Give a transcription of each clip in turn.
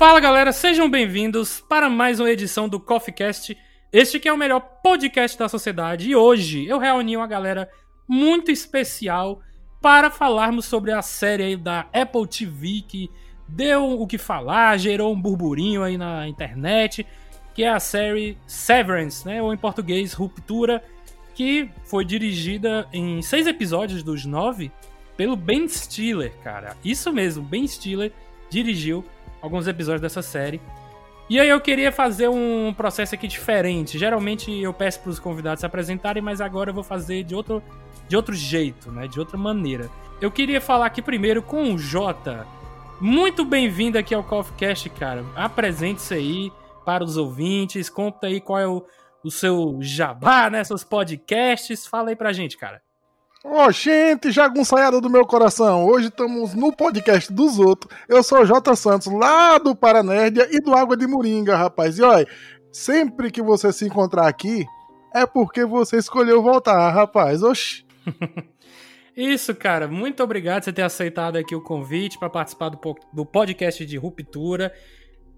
Fala galera, sejam bem-vindos para mais uma edição do Coffee Cast. Este que é o melhor podcast da sociedade e hoje eu reuni uma galera muito especial para falarmos sobre a série da Apple TV que deu o que falar, gerou um burburinho aí na internet, que é a série Severance, né, ou em português Ruptura, que foi dirigida em seis episódios dos nove pelo Ben Stiller, cara. Isso mesmo, Ben Stiller dirigiu alguns episódios dessa série. E aí eu queria fazer um processo aqui diferente. Geralmente eu peço para os convidados se apresentarem, mas agora eu vou fazer de outro, de outro jeito, né? De outra maneira. Eu queria falar aqui primeiro com o Jota. Muito bem-vindo aqui ao CoffeeCast, cara. Apresente-se aí para os ouvintes, conta aí qual é o, o seu jabá, né? Seus podcasts. Fala aí pra gente, cara. Ó, oh, gente, jagunçaiada do meu coração, hoje estamos no podcast dos outros. Eu sou o Jota Santos, lá do Paranérdia e do Água de Moringa, rapaz. E olha, sempre que você se encontrar aqui, é porque você escolheu voltar, rapaz. Oxi. Isso, cara. Muito obrigado por você ter aceitado aqui o convite para participar do, do podcast de Ruptura.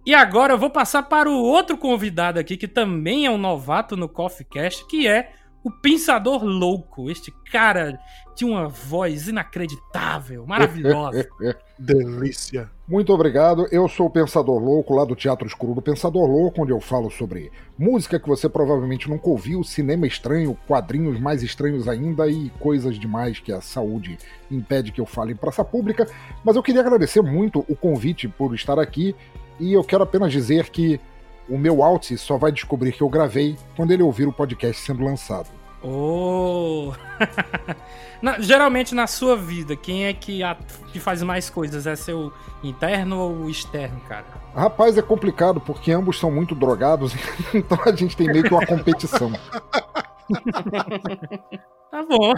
E agora eu vou passar para o outro convidado aqui, que também é um novato no Coffee Cast, que é o Pensador Louco. Este cara tinha uma voz inacreditável, maravilhosa. Delícia. Muito obrigado. Eu sou o Pensador Louco, lá do Teatro Escuro do Pensador Louco, onde eu falo sobre música que você provavelmente nunca ouviu, cinema estranho, quadrinhos mais estranhos ainda e coisas demais que a saúde impede que eu fale em praça pública. Mas eu queria agradecer muito o convite por estar aqui e eu quero apenas dizer que o meu Alt só vai descobrir que eu gravei quando ele ouvir o podcast sendo lançado. Oh! na, geralmente na sua vida, quem é que, a, que faz mais coisas? É seu interno ou externo, cara? Rapaz, é complicado porque ambos são muito drogados, então a gente tem meio que uma competição. tá bom.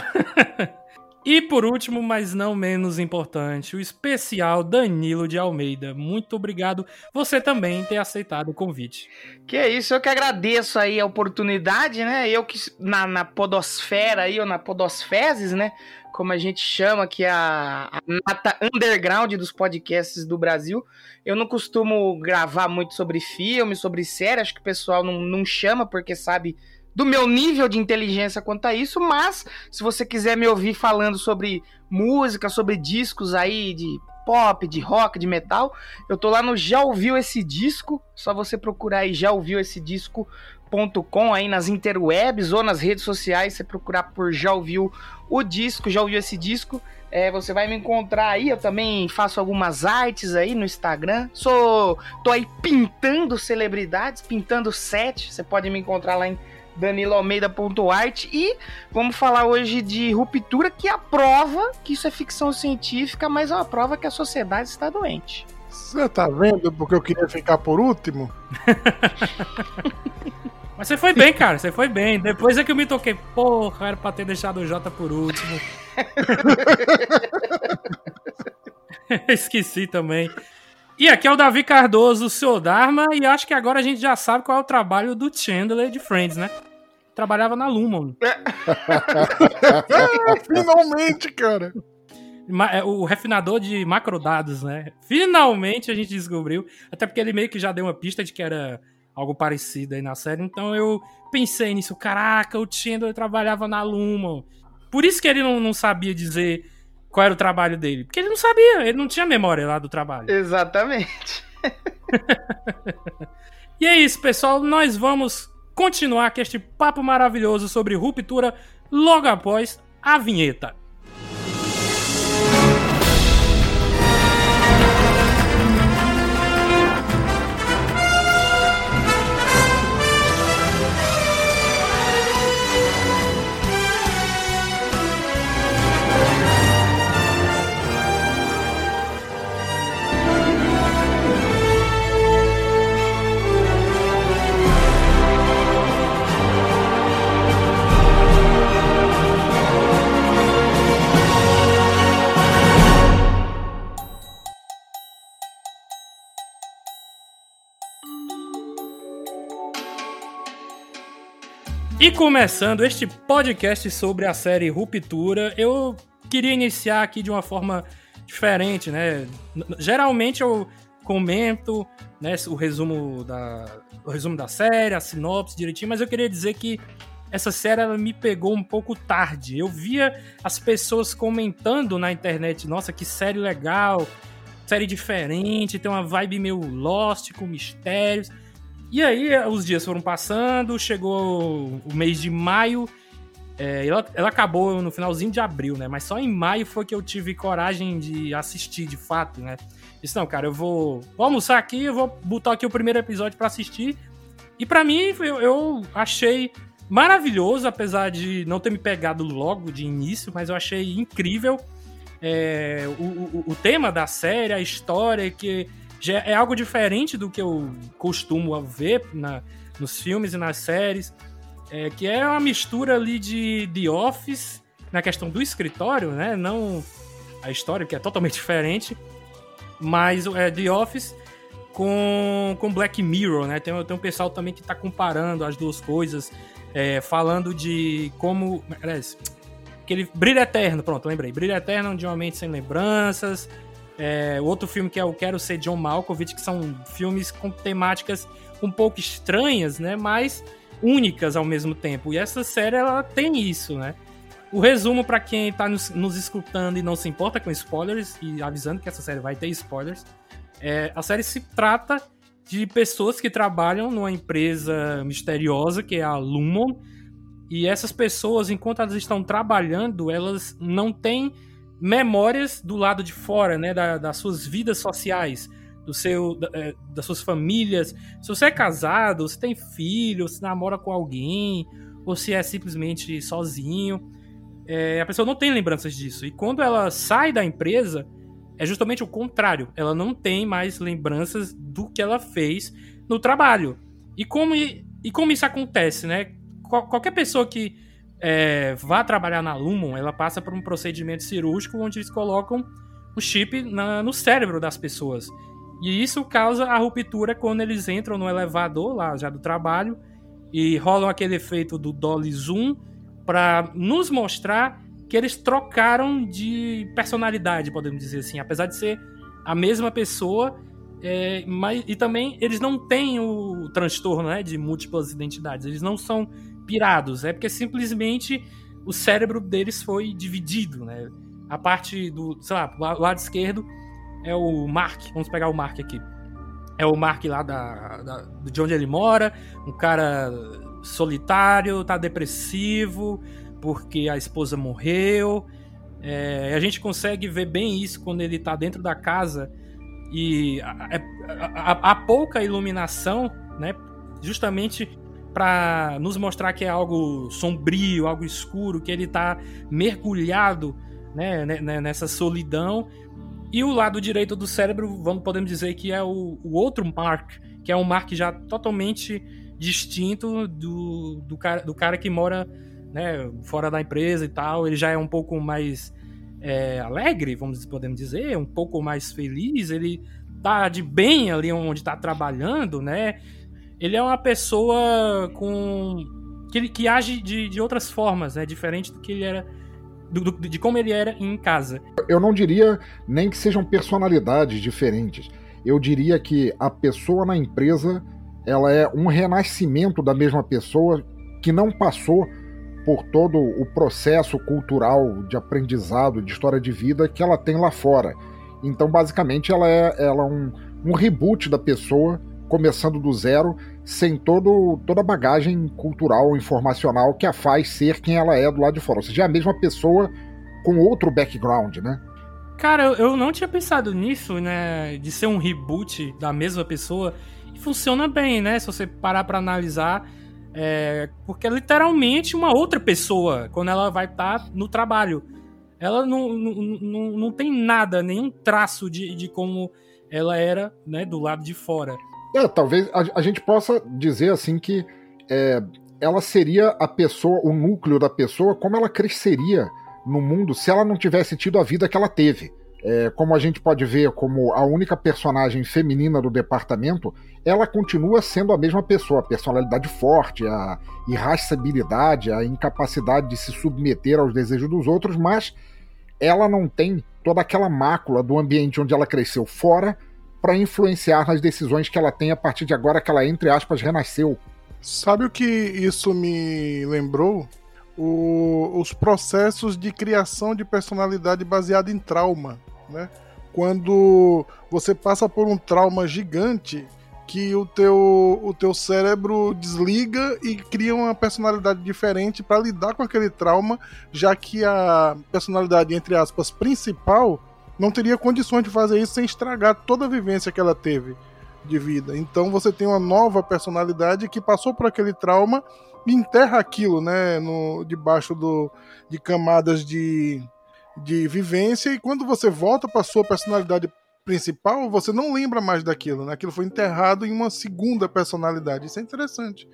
E por último, mas não menos importante, o especial Danilo de Almeida. Muito obrigado você também ter aceitado o convite. Que é isso, eu que agradeço aí a oportunidade, né? Eu que na, na podosfera aí, ou na podosfezes, né? Como a gente chama, que é a, a underground dos podcasts do Brasil. Eu não costumo gravar muito sobre filme, sobre série, acho que o pessoal não, não chama porque sabe do meu nível de inteligência quanto a isso, mas se você quiser me ouvir falando sobre música, sobre discos aí de pop, de rock, de metal, eu tô lá no Já Ouviu Esse Disco, só você procurar aí Já Ouviu Esse Disco.com aí nas interwebs ou nas redes sociais, você procurar por Já Ouviu o Disco, Já Ouviu Esse Disco, é, você vai me encontrar aí, eu também faço algumas artes aí no Instagram. Sou tô aí pintando celebridades, pintando set. Você pode me encontrar lá em daniloalmeida.art e vamos falar hoje de ruptura, que é a prova que isso é ficção científica, mas é uma prova que a sociedade está doente. Você tá vendo porque eu queria ficar por último? mas você foi bem, cara, você foi bem. Depois é que eu me toquei, porra, era pra ter deixado o Jota por último. Esqueci também. E aqui é o Davi Cardoso, o seu Dharma, e acho que agora a gente já sabe qual é o trabalho do Chandler de Friends, né? Trabalhava na Lumon. Finalmente, cara! É, o refinador de macrodados, né? Finalmente a gente descobriu. Até porque ele meio que já deu uma pista de que era algo parecido aí na série. Então eu pensei nisso. Caraca, o Chandler trabalhava na Lumon. Por isso que ele não, não sabia dizer qual era o trabalho dele. Porque ele não sabia, ele não tinha memória lá do trabalho. Exatamente. e é isso, pessoal. Nós vamos continuar com este papo maravilhoso sobre ruptura logo após a vinheta. E começando este podcast sobre a série Ruptura, eu queria iniciar aqui de uma forma diferente, né? Geralmente eu comento né, o, resumo da, o resumo da série, a sinopse direitinho, mas eu queria dizer que essa série ela me pegou um pouco tarde. Eu via as pessoas comentando na internet, nossa, que série legal, série diferente, tem uma vibe meio Lost, com mistérios. E aí os dias foram passando, chegou o mês de maio, é, ela, ela, acabou no finalzinho de abril, né? Mas só em maio foi que eu tive coragem de assistir de fato, né? Disse, não, cara, eu vou, vou almoçar aqui, eu vou botar aqui o primeiro episódio para assistir. E para mim, eu, eu, achei maravilhoso, apesar de não ter me pegado logo de início, mas eu achei incrível é, o, o, o tema da série, a história, que já é algo diferente do que eu costumo ver na, nos filmes e nas séries é, que é uma mistura ali de The Office na questão do escritório, né? Não a história, que é totalmente diferente, mas é The Office com, com Black Mirror, né? Tem, tem um pessoal também que está comparando as duas coisas, é, falando de como. Aquele Brilho Eterno, pronto, lembrei. Brilho Eterno de uma mente sem lembranças. É, outro filme que é o Quero Ser John Malkovich, que são filmes com temáticas um pouco estranhas, né? Mas únicas ao mesmo tempo. E essa série ela tem isso, né? O resumo para quem tá nos, nos, escutando e não se importa com spoilers e avisando que essa série vai ter spoilers, é, a série se trata de pessoas que trabalham numa empresa misteriosa que é a Lumon. E essas pessoas, enquanto elas estão trabalhando, elas não têm memórias do lado de fora, né, da, das suas vidas sociais do seu, da, é, das suas famílias. Se você é casado, se tem filho, se namora com alguém, ou se é simplesmente sozinho. É, a pessoa não tem lembranças disso. E quando ela sai da empresa, é justamente o contrário. Ela não tem mais lembranças do que ela fez no trabalho. E como, e, como isso acontece, né? Qual, qualquer pessoa que é, vá trabalhar na Lumon, ela passa por um procedimento cirúrgico onde eles colocam o chip na, no cérebro das pessoas. E isso causa a ruptura quando eles entram no elevador lá já do trabalho e rolam aquele efeito do dolly zoom para nos mostrar que eles trocaram de personalidade, podemos dizer assim, apesar de ser a mesma pessoa, é, mas e também eles não têm o transtorno né, de múltiplas identidades, eles não são pirados, é porque simplesmente o cérebro deles foi dividido, né? A parte do, sei lá, lado esquerdo é o Mark. Vamos pegar o Mark aqui. É o Mark lá da, da, de onde ele mora, um cara solitário, tá depressivo porque a esposa morreu. É, a gente consegue ver bem isso quando ele tá dentro da casa e há pouca iluminação, né? Justamente para nos mostrar que é algo sombrio, algo escuro, que ele tá mergulhado né, nessa solidão e o lado direito do cérebro, vamos podemos dizer que é o, o outro Mark, que é um Mark já totalmente distinto do, do, cara, do cara que mora né, fora da empresa e tal. Ele já é um pouco mais é, alegre, vamos podemos dizer, um pouco mais feliz. Ele tá de bem ali onde está trabalhando, né? Ele é uma pessoa com que, que age de, de outras formas, né? Diferente do que ele era do, do, de como ele era em casa. Eu não diria nem que sejam personalidades diferentes. Eu diria que a pessoa na empresa ela é um renascimento da mesma pessoa que não passou por todo o processo cultural de aprendizado, de história de vida que ela tem lá fora. Então, basicamente, ela é, ela é um, um reboot da pessoa, começando do zero, sem todo, toda a bagagem cultural, informacional que a faz ser quem ela é do lado de fora. Ou seja, é a mesma pessoa com outro background, né? Cara, eu não tinha pensado nisso, né? De ser um reboot da mesma pessoa. E funciona bem, né? Se você parar pra analisar. É, porque é literalmente uma outra pessoa quando ela vai estar tá no trabalho. Ela não, não, não, não tem nada, nenhum traço de, de como ela era né, do lado de fora. É, talvez a, a, gente possa dizer assim que é, ela seria a pessoa, o núcleo da pessoa, como ela cresceria no mundo se ela não tivesse tido a vida que ela teve. é, como a gente pode ver como a única personagem feminina do departamento, ela continua sendo a mesma pessoa, a personalidade forte, a irascibilidade, a incapacidade de se submeter aos desejos dos outros, mas ela não tem toda aquela mácula do ambiente onde ela cresceu fora para influenciar nas decisões que ela tem a partir de agora que ela, entre aspas, renasceu. Sabe o que isso me lembrou? O, os processos de criação de personalidade baseada em trauma, né? Quando você passa por um trauma gigante que o teu, o teu cérebro desliga e cria uma personalidade diferente para lidar com aquele trauma, já que a personalidade, entre aspas, principal não teria condições de fazer isso sem estragar toda a vivência que ela teve de vida. Então você tem uma nova personalidade que passou por aquele trauma e enterra aquilo, né, no, debaixo do, de camadas de, de vivência e quando você volta para sua personalidade principal, você não lembra mais daquilo, né? Aquilo foi enterrado em uma segunda personalidade. Isso é interessante.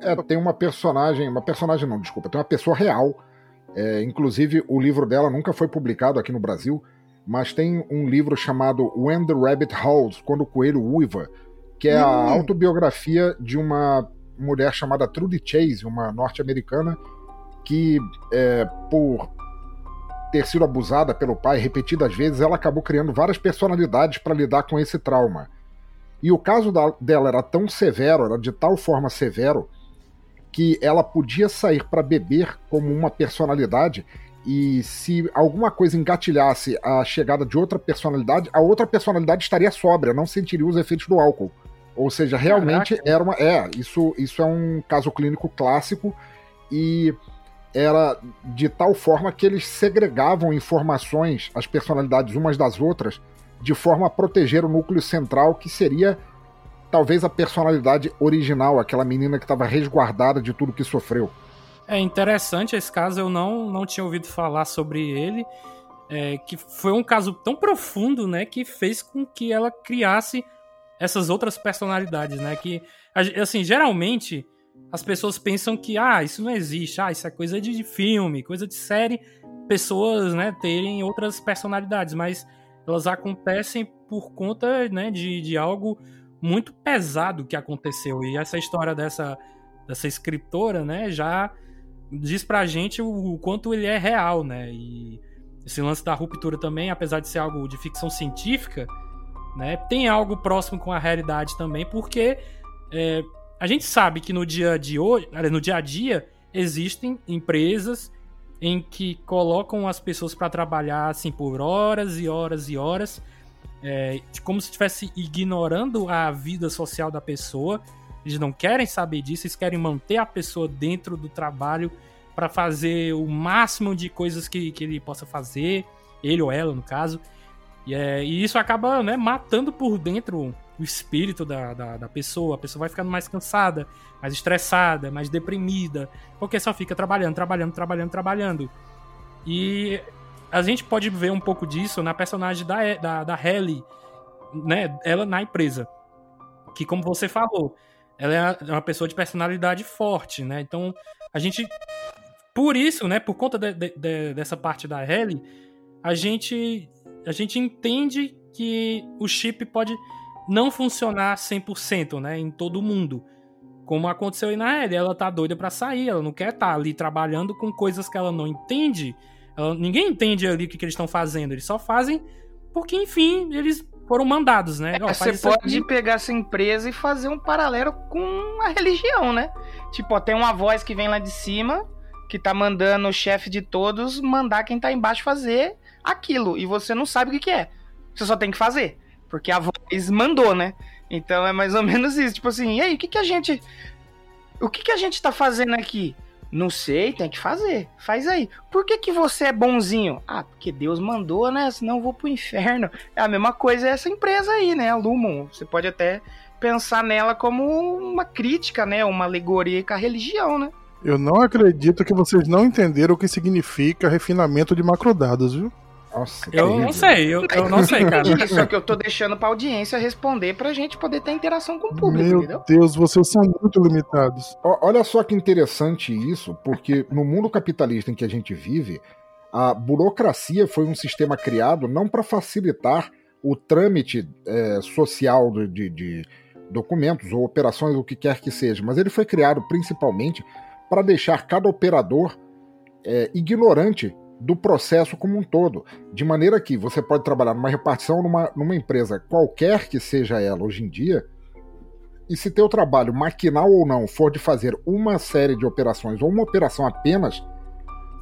É, tem uma personagem, uma personagem não, desculpa, tem uma pessoa real. É, inclusive, o livro dela nunca foi publicado aqui no Brasil, mas tem um livro chamado When the Rabbit Howls, Quando o Coelho Uiva, que é hum. a autobiografia de uma mulher chamada Trudy Chase, uma norte-americana, que é, por ter sido abusada pelo pai repetidas vezes, ela acabou criando várias personalidades para lidar com esse trauma. E o caso da, dela era tão severo, era de tal forma severo, que ela podia sair para beber como uma personalidade e se alguma coisa engatilhasse a chegada de outra personalidade, a outra personalidade estaria sóbria, não sentiria os efeitos do álcool. Ou seja, realmente Caraca. era uma. É, isso, isso é um caso clínico clássico e era de tal forma que eles segregavam informações, as personalidades umas das outras, de forma a proteger o núcleo central, que seria talvez a personalidade original, aquela menina que estava resguardada de tudo que sofreu. É interessante esse caso, eu não, não tinha ouvido falar sobre ele, é, que foi um caso tão profundo, né, que fez com que ela criasse essas outras personalidades, né, que, assim, geralmente as pessoas pensam que, ah, isso não existe, ah, isso é coisa de filme, coisa de série, pessoas, né, terem outras personalidades, mas elas acontecem por conta, né, de, de algo muito pesado que aconteceu. E essa história dessa, dessa escritora, né, já diz pra gente o, o quanto ele é real, né, e esse lance da ruptura também, apesar de ser algo de ficção científica, né, tem algo próximo com a realidade também, porque é, a gente sabe que no dia de hoje, no dia a dia, existem empresas em que colocam as pessoas para trabalhar assim por horas e horas e horas, é, como se estivesse ignorando a vida social da pessoa. Eles não querem saber disso, eles querem manter a pessoa dentro do trabalho para fazer o máximo de coisas que, que ele possa fazer, ele ou ela, no caso. E, é, e isso acaba né, matando por dentro o espírito da, da, da, pessoa. A pessoa vai ficando mais cansada, mais estressada, mais deprimida, porque só fica trabalhando, trabalhando, trabalhando, trabalhando. E a gente pode ver um pouco disso na personagem da, da, da Ellie, né? Ela na empresa. Que, como você falou, ela é uma pessoa de personalidade forte, né? Então, a gente. Por isso, né? Por conta de, de, dessa parte da Ellie, a gente, a gente entende que o chip pode não funcionar 100%, né, em todo mundo. Como aconteceu aí na Ellie, ela tá doida para sair, ela não quer estar tá ali trabalhando com coisas que ela não entende. Ela, ninguém entende ali o que, que eles estão fazendo, eles só fazem porque, enfim, eles foram mandados, né? É, você pode aqui. pegar essa empresa e fazer um paralelo com a religião, né? Tipo, ó, tem uma voz que vem lá de cima, que tá mandando o chefe de todos mandar quem tá embaixo fazer aquilo, e você não sabe o que, que é. Você só tem que fazer. Porque a voz mandou, né? Então é mais ou menos isso. Tipo assim, e aí, o que, que a gente. O que, que a gente tá fazendo aqui? Não sei, tem que fazer. Faz aí. Por que, que você é bonzinho? Ah, porque Deus mandou, né? Senão eu vou pro inferno. É a mesma coisa essa empresa aí, né? A Lumon. Você pode até pensar nela como uma crítica, né? Uma alegoria com a religião, né? Eu não acredito que vocês não entenderam o que significa refinamento de macrodados, viu? Nossa, eu terrível. não sei, eu, eu não sei, cara. Isso é que eu tô deixando pra audiência responder pra gente poder ter interação com o público, Meu entendeu? Deus, vocês são muito limitados. Olha só que interessante isso, porque no mundo capitalista em que a gente vive, A burocracia foi um sistema criado não para facilitar o trâmite é, social de, de, de documentos ou operações, o que quer que seja, mas ele foi criado principalmente para deixar cada operador é, ignorante do processo como um todo, de maneira que você pode trabalhar numa repartição numa, numa empresa qualquer que seja ela hoje em dia, e se teu trabalho, maquinal ou não, for de fazer uma série de operações ou uma operação apenas,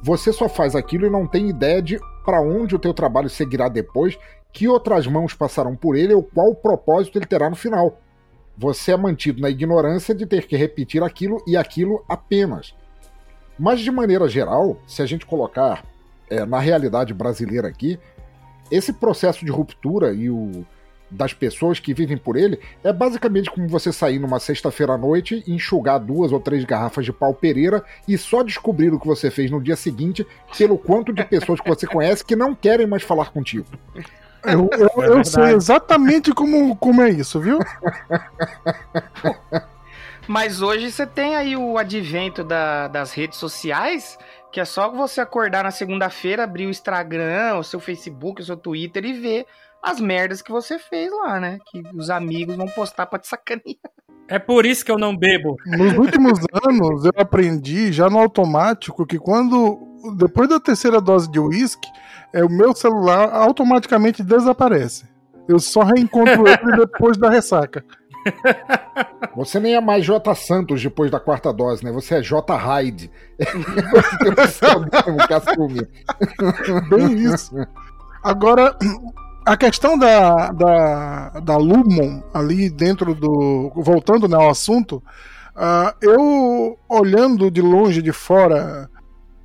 você só faz aquilo e não tem ideia de para onde o teu trabalho seguirá depois, que outras mãos passarão por ele ou qual propósito ele terá no final. Você é mantido na ignorância de ter que repetir aquilo e aquilo apenas. Mas de maneira geral, se a gente colocar é, na realidade brasileira aqui, esse processo de ruptura e o das pessoas que vivem por ele é basicamente como você sair numa sexta-feira à noite, enxugar duas ou três garrafas de pau pereira e só descobrir o que você fez no dia seguinte pelo quanto de pessoas que você conhece que não querem mais falar contigo. Eu, eu, eu sei exatamente como, como é isso, viu? Mas hoje você tem aí o advento da, das redes sociais, que é só você acordar na segunda-feira, abrir o Instagram, o seu Facebook, o seu Twitter e ver as merdas que você fez lá, né? Que os amigos vão postar pra te sacanear. É por isso que eu não bebo. Nos últimos anos, eu aprendi já no automático que quando. Depois da terceira dose de uísque, é, o meu celular automaticamente desaparece. Eu só reencontro ele depois da ressaca. Você nem é mais J Santos depois da quarta dose, né? Você é J Hyde. Bem isso. Agora, a questão da, da, da Lumon ali dentro do. Voltando né, ao assunto, uh, eu olhando de longe, de fora,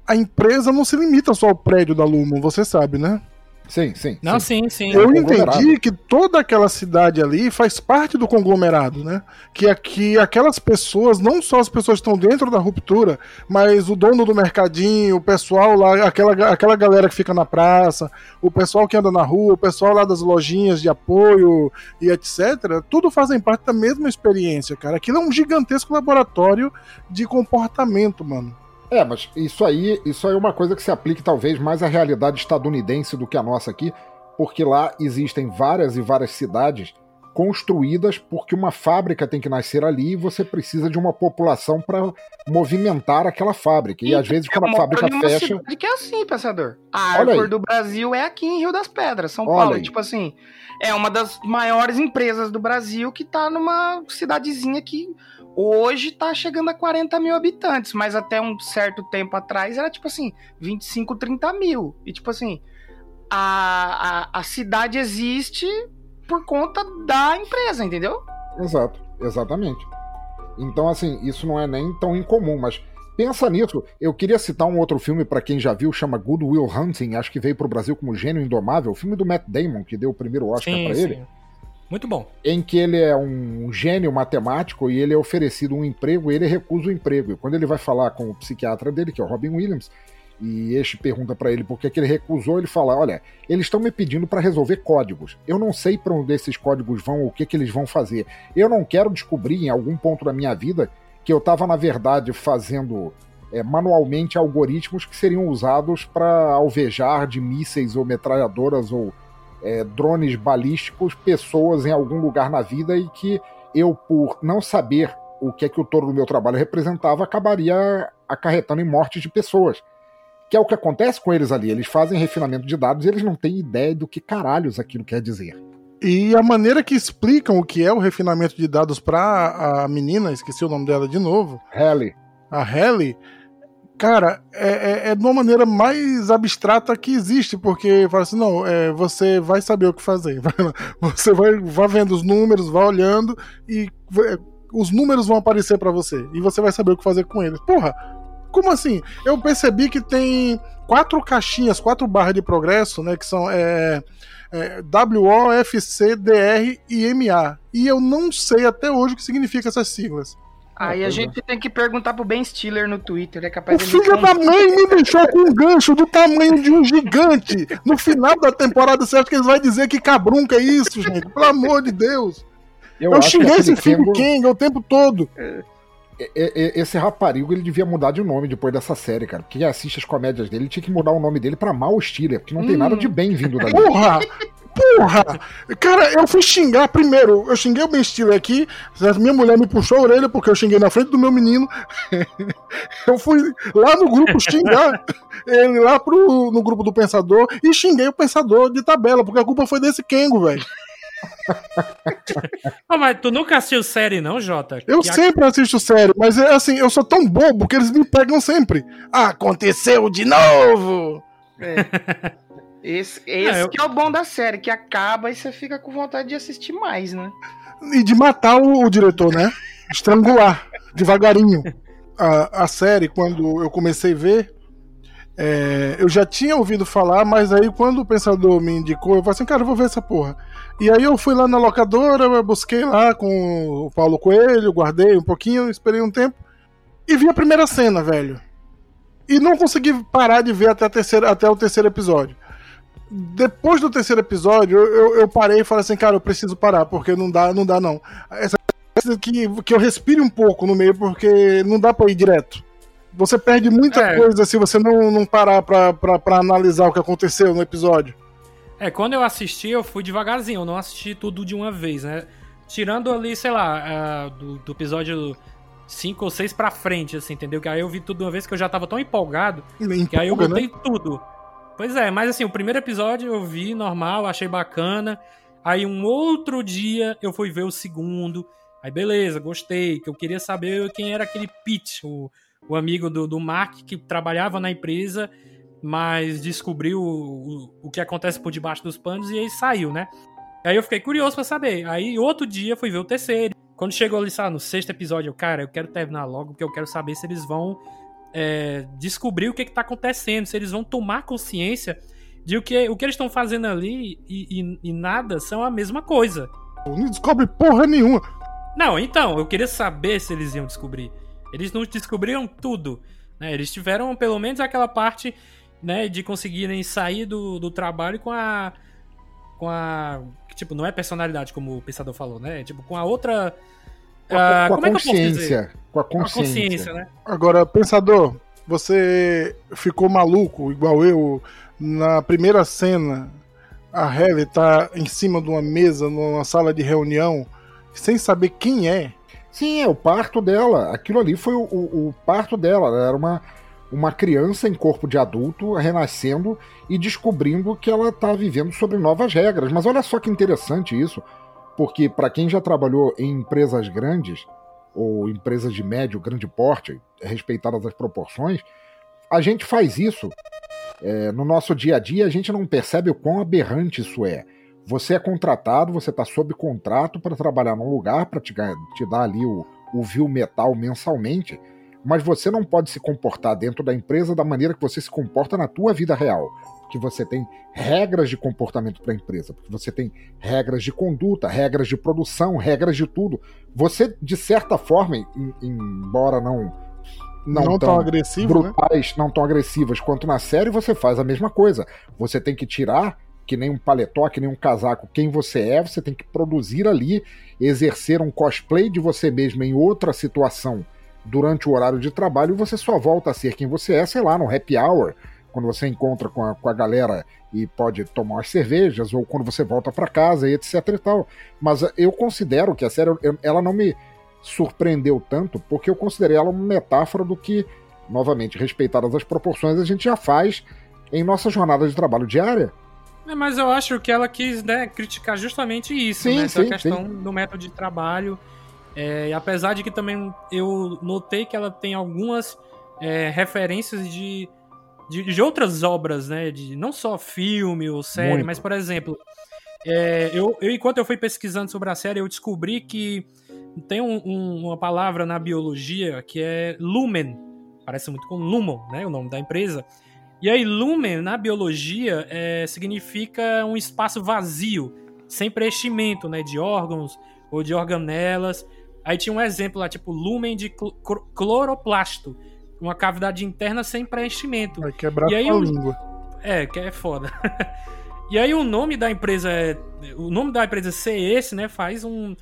a empresa não se limita só ao prédio da Lumon, você sabe, né? Sim, sim. Não, sim, sim. Eu entendi que toda aquela cidade ali faz parte do conglomerado, né? Que aqui aquelas pessoas, não só as pessoas que estão dentro da ruptura, mas o dono do mercadinho, o pessoal lá, aquela, aquela galera que fica na praça, o pessoal que anda na rua, o pessoal lá das lojinhas de apoio e etc., tudo fazem parte da mesma experiência, cara. Aquilo é um gigantesco laboratório de comportamento, mano. É, mas isso aí, isso aí é uma coisa que se aplique talvez mais à realidade estadunidense do que a nossa aqui, porque lá existem várias e várias cidades construídas porque uma fábrica tem que nascer ali e você precisa de uma população para movimentar aquela fábrica. E, e às vezes quando a fábrica fecha. que é assim, pensador. A Arcor do Brasil é aqui em Rio das Pedras, São Olha Paulo. Aí. Tipo assim, é uma das maiores empresas do Brasil que tá numa cidadezinha que Hoje tá chegando a 40 mil habitantes, mas até um certo tempo atrás era tipo assim, 25, 30 mil. E tipo assim, a, a, a cidade existe por conta da empresa, entendeu? Exato, exatamente. Então, assim, isso não é nem tão incomum, mas pensa nisso. Eu queria citar um outro filme para quem já viu, chama Good Will Hunting, acho que veio pro Brasil como Gênio Indomável, o filme do Matt Damon, que deu o primeiro Oscar para ele. Muito bom. Em que ele é um gênio matemático e ele é oferecido um emprego e ele recusa o emprego. E quando ele vai falar com o psiquiatra dele, que é o Robin Williams, e este pergunta para ele por que, que ele recusou, ele fala: Olha, eles estão me pedindo para resolver códigos. Eu não sei para onde esses códigos vão, o que, que eles vão fazer. Eu não quero descobrir em algum ponto da minha vida que eu estava, na verdade, fazendo é, manualmente algoritmos que seriam usados para alvejar de mísseis ou metralhadoras ou é, drones balísticos pessoas em algum lugar na vida e que eu, por não saber o que é que o touro do meu trabalho representava, acabaria acarretando em mortes de pessoas. Que é o que acontece com eles ali. Eles fazem refinamento de dados e eles não têm ideia do que caralhos aquilo quer dizer. E a maneira que explicam o que é o refinamento de dados para a menina, esqueci o nome dela de novo. Halle. A Halle Cara, é, é, é, de uma maneira mais abstrata que existe, porque fala assim, não, é, você vai saber o que fazer. Você vai, vai vendo os números, vai olhando e é, os números vão aparecer para você. E você vai saber o que fazer com eles. Porra, como assim? Eu percebi que tem quatro caixinhas, quatro barras de progresso, né? Que são é, é, F, C, D, R e M, A. E eu não sei até hoje o que significa essas siglas. Aí a gente tem que perguntar pro Ben Stiller no Twitter, é capaz o de. Filho da mãe me deixou com um gancho do tamanho de um gigante. No final da temporada, você acha que eles vão dizer que cabrunca é isso, gente? Pelo amor de Deus. Eu, eu xinguei esse filho King o tempo todo. é, é, esse raparigo ele devia mudar de nome depois dessa série, cara. Quem assiste as comédias dele tinha que mudar o nome dele pra Mal Stiller, porque não tem Hum. nada de bem vindo dali. Porra! Porra! Cara, eu fui xingar primeiro. Eu xinguei o Ben Stiller aqui. Minha mulher me puxou a orelha porque eu xinguei na frente do meu menino. Eu fui lá no grupo xingar ele lá pro, no grupo do Pensador e xinguei o Pensador de tabela, porque a culpa foi desse Kengo, velho. Ô, mas tu nunca assistiu série, não, Jota? Eu Que a- sempre assisto série, mas é assim, eu sou tão bobo que eles me pegam sempre. Aconteceu de novo! Esse, esse eu- que é o bom da série, que acaba e você fica com vontade de assistir mais, né? E de matar o, o diretor, né? Estrangular, devagarinho. A, a série, quando eu comecei a ver, é, eu já tinha ouvido falar, mas aí quando o pensador me indicou, eu falei assim, cara, eu vou ver essa porra. E aí eu fui lá na locadora, eu busquei lá com o Paulo Coelho, guardei um pouquinho, esperei um tempo, e vi a primeira cena, velho. E não consegui parar de ver até, a terceira, até o terceiro episódio. Depois do terceiro episódio, eu, eu, eu parei e falei assim, cara, eu preciso parar, porque não dá, não dá não. Essa coisa que, que eu respire um pouco no meio, porque não dá pra ir direto. Você perde muita É. coisa se você não, não parar pra, pra, pra analisar o que aconteceu no episódio. É, quando eu assisti, eu fui devagarzinho, eu não assisti tudo de uma vez, né? Tirando ali, sei lá, ah, do, do episódio 5 ou 6 pra frente, assim, entendeu? Que aí eu vi tudo de uma vez que eu já tava tão empolgado que aí eu Empolga, né? botei tudo. Pois é, mas assim, o primeiro episódio eu vi normal, achei bacana. Aí um outro dia eu fui ver o segundo. Aí beleza, gostei, que eu queria saber quem era aquele Pete, o, o amigo do, do Mark que trabalhava na empresa, mas descobriu o, o, o que acontece por debaixo dos panos e aí saiu, né? Aí eu fiquei curioso pra saber. Aí outro dia fui ver o terceiro. Quando chegou ali, sabe, no sexto episódio, eu, cara, eu quero terminar logo, porque eu quero saber se eles vão é, descobrir o que, que tá acontecendo, se eles vão tomar consciência de o que, o que eles estão fazendo ali e, e- e nada são a mesma coisa. Não descobre porra nenhuma. Não, então, eu queria saber se eles iam descobrir. Eles não descobriram tudo. Né? Eles tiveram pelo menos aquela parte né, de conseguirem sair do, do trabalho com a. Com a. Tipo, não é personalidade, como o pensador falou, né? Tipo, com a outra. Com a, ah, com a como é que eu posso dizer? consciência. Com a Com a consciência. consciência, né? Agora, pensador, você ficou maluco, igual eu, na primeira cena. A Halle tá em cima de uma mesa, numa sala de reunião, sem saber quem é. Sim, é o parto dela. Aquilo ali foi o, o- o parto dela. Ela era uma, uma criança em corpo de adulto, renascendo e descobrindo que ela tá vivendo sobre novas regras. Mas olha só que interessante isso, porque para quem já trabalhou em empresas grandes, ou empresas de médio, grande porte, respeitadas as proporções, a gente faz isso. É, no nosso dia a dia, a gente não percebe o quão aberrante isso é. Você é contratado, você está sob contrato para trabalhar num lugar, para te, te dar ali o, o vil metal mensalmente, mas você não pode se comportar dentro da empresa da maneira que você se comporta na tua vida real. Porque você tem regras de comportamento para a empresa, porque você tem regras de conduta, regras de produção, regras de tudo. Você, de certa forma, em- embora não não, Não, tão tão agressivo, né? brutais, não tão agressivas quanto na série, você faz a mesma coisa. Você tem que tirar, que nem um paletó, que nem um casaco, quem você é, você tem que produzir ali, exercer um cosplay de você mesmo em outra situação durante o horário de trabalho e você só volta a ser quem você é, sei lá, no happy hour, quando você encontra com a, com a galera e pode tomar umas cervejas, ou quando você volta para casa e etc e tal. Mas eu considero que a série, ela não me surpreendeu tanto, porque eu considerei ela uma metáfora do que, novamente, respeitadas as proporções, a gente já faz em nossa jornada de trabalho diária. É, mas eu acho que ela quis né, criticar justamente isso, Sim, né? Essa sim, questão do método de trabalho. É, e apesar de que também eu notei que ela tem algumas é, referências de, de, de outras obras, né? De não só filme ou série, Muito. mas, por exemplo, é, eu, eu, enquanto eu fui pesquisando sobre a série, eu descobri que tem um- um- uma palavra na biologia que é lumen. Parece muito com lumon, né? O nome da empresa. E aí, lumen, na biologia, é, significa um espaço vazio, sem preenchimento, né? De órgãos ou de organelas. Aí tinha um exemplo lá, tipo, lumen de cloroplasto. Uma cavidade interna sem preenchimento. Vai quebrar E aí a o- língua. É, que é foda. e aí o nome da empresa é. O nome da empresa ser esse, né? Faz um,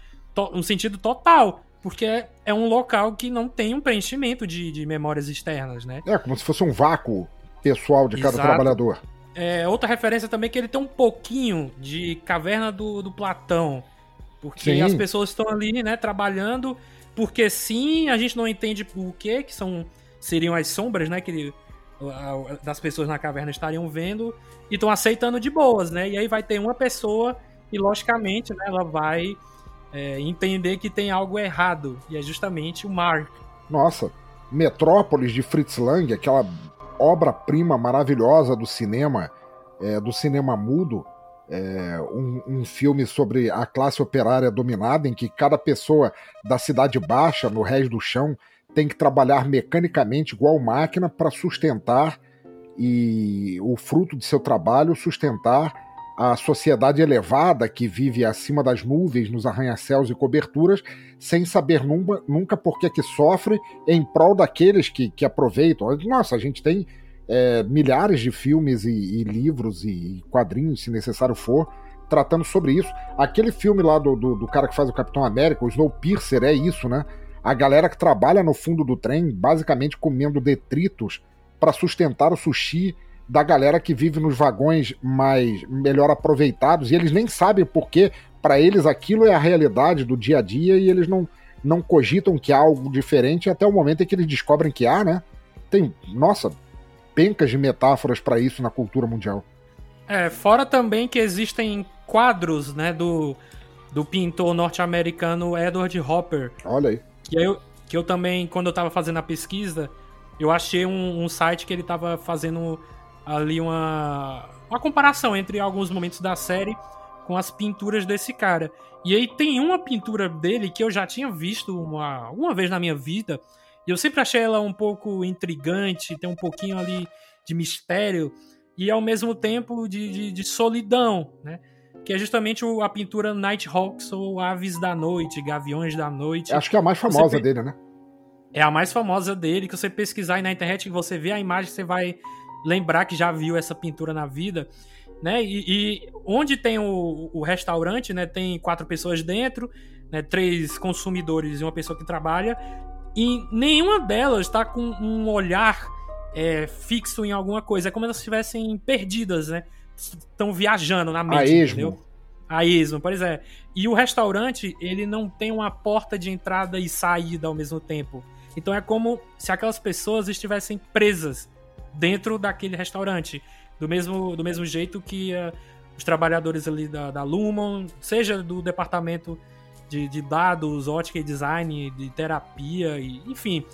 um sentido total. porque é, é um local que não tem um preenchimento de, de memórias externas, né? É, como se fosse um vácuo pessoal de cada Exato. trabalhador. É, outra referência também é que ele tem um pouquinho de caverna do, do Platão. Porque Sim. as pessoas estão ali, né, trabalhando. Porque sim, a gente não entende o que, que são. Seriam as sombras, né? Que ele- das pessoas na caverna estariam vendo. E estão aceitando de boas, né? E aí vai ter uma pessoa e, logicamente, né, ela vai é, entender que tem algo errado. E é justamente o Mark. Nossa, Metrópolis de Fritz Lang, aquela obra-prima maravilhosa do cinema, é, do cinema mudo, é, um, um filme sobre a classe operária dominada, em que cada pessoa da cidade baixa, no resto do chão, tem que trabalhar mecanicamente igual máquina para sustentar e o fruto de seu trabalho sustentar a sociedade elevada que vive acima das nuvens, nos arranha-céus e coberturas, sem saber nunca, nunca por que que sofre em prol daqueles que, que aproveitam. Nossa, a gente tem é, milhares de filmes e, e livros e quadrinhos, se necessário for, tratando sobre isso. Aquele filme lá do, do, do cara que faz o Capitão América, o Snowpiercer, é isso, né? A galera que trabalha no fundo do trem, basicamente comendo detritos para sustentar o sushi da galera que vive nos vagões mais melhor aproveitados e eles nem sabem porque para eles aquilo é a realidade do dia a dia e eles não não cogitam que há algo diferente até o momento em que eles descobrem que há, né? Tem, nossa, pencas de metáforas para isso na cultura mundial. É, fora também que existem quadros, né, do, do pintor norte-americano Edward Hopper, Olha aí. Que eu, que eu também, quando eu tava fazendo a pesquisa, eu achei um, um site que ele tava fazendo ali uma, uma comparação entre alguns momentos da série com as pinturas desse cara. E aí tem uma pintura dele que eu já tinha visto uma, uma vez na minha vida, e eu sempre achei ela um pouco intrigante, tem um pouquinho ali de mistério, e ao mesmo tempo de, de, de solidão, né? Que é justamente o- a pintura Nighthawks, ou Aves da Noite, Gaviões da Noite. Acho que é a mais famosa pe- dele, né? É a mais famosa dele, que você pesquisar aí na internet, que você vê a imagem, você vai lembrar que já viu essa pintura na vida, né? E, e onde tem o, o restaurante, né? Tem quatro pessoas dentro, né? Três consumidores e uma pessoa que trabalha, e nenhuma delas está com um olhar é, fixo em alguma coisa. É como se elas estivessem perdidas, né? Estão viajando na mente, A esmo. entendeu? A esmo, pois é. E o restaurante, ele não tem uma porta de entrada e saída ao mesmo tempo. Então é como se aquelas pessoas estivessem presas dentro daquele restaurante. Do mesmo, do mesmo jeito que eh, os trabalhadores ali da, da Lumon, seja do departamento de, de dados, ótica e design, de terapia, e, enfim,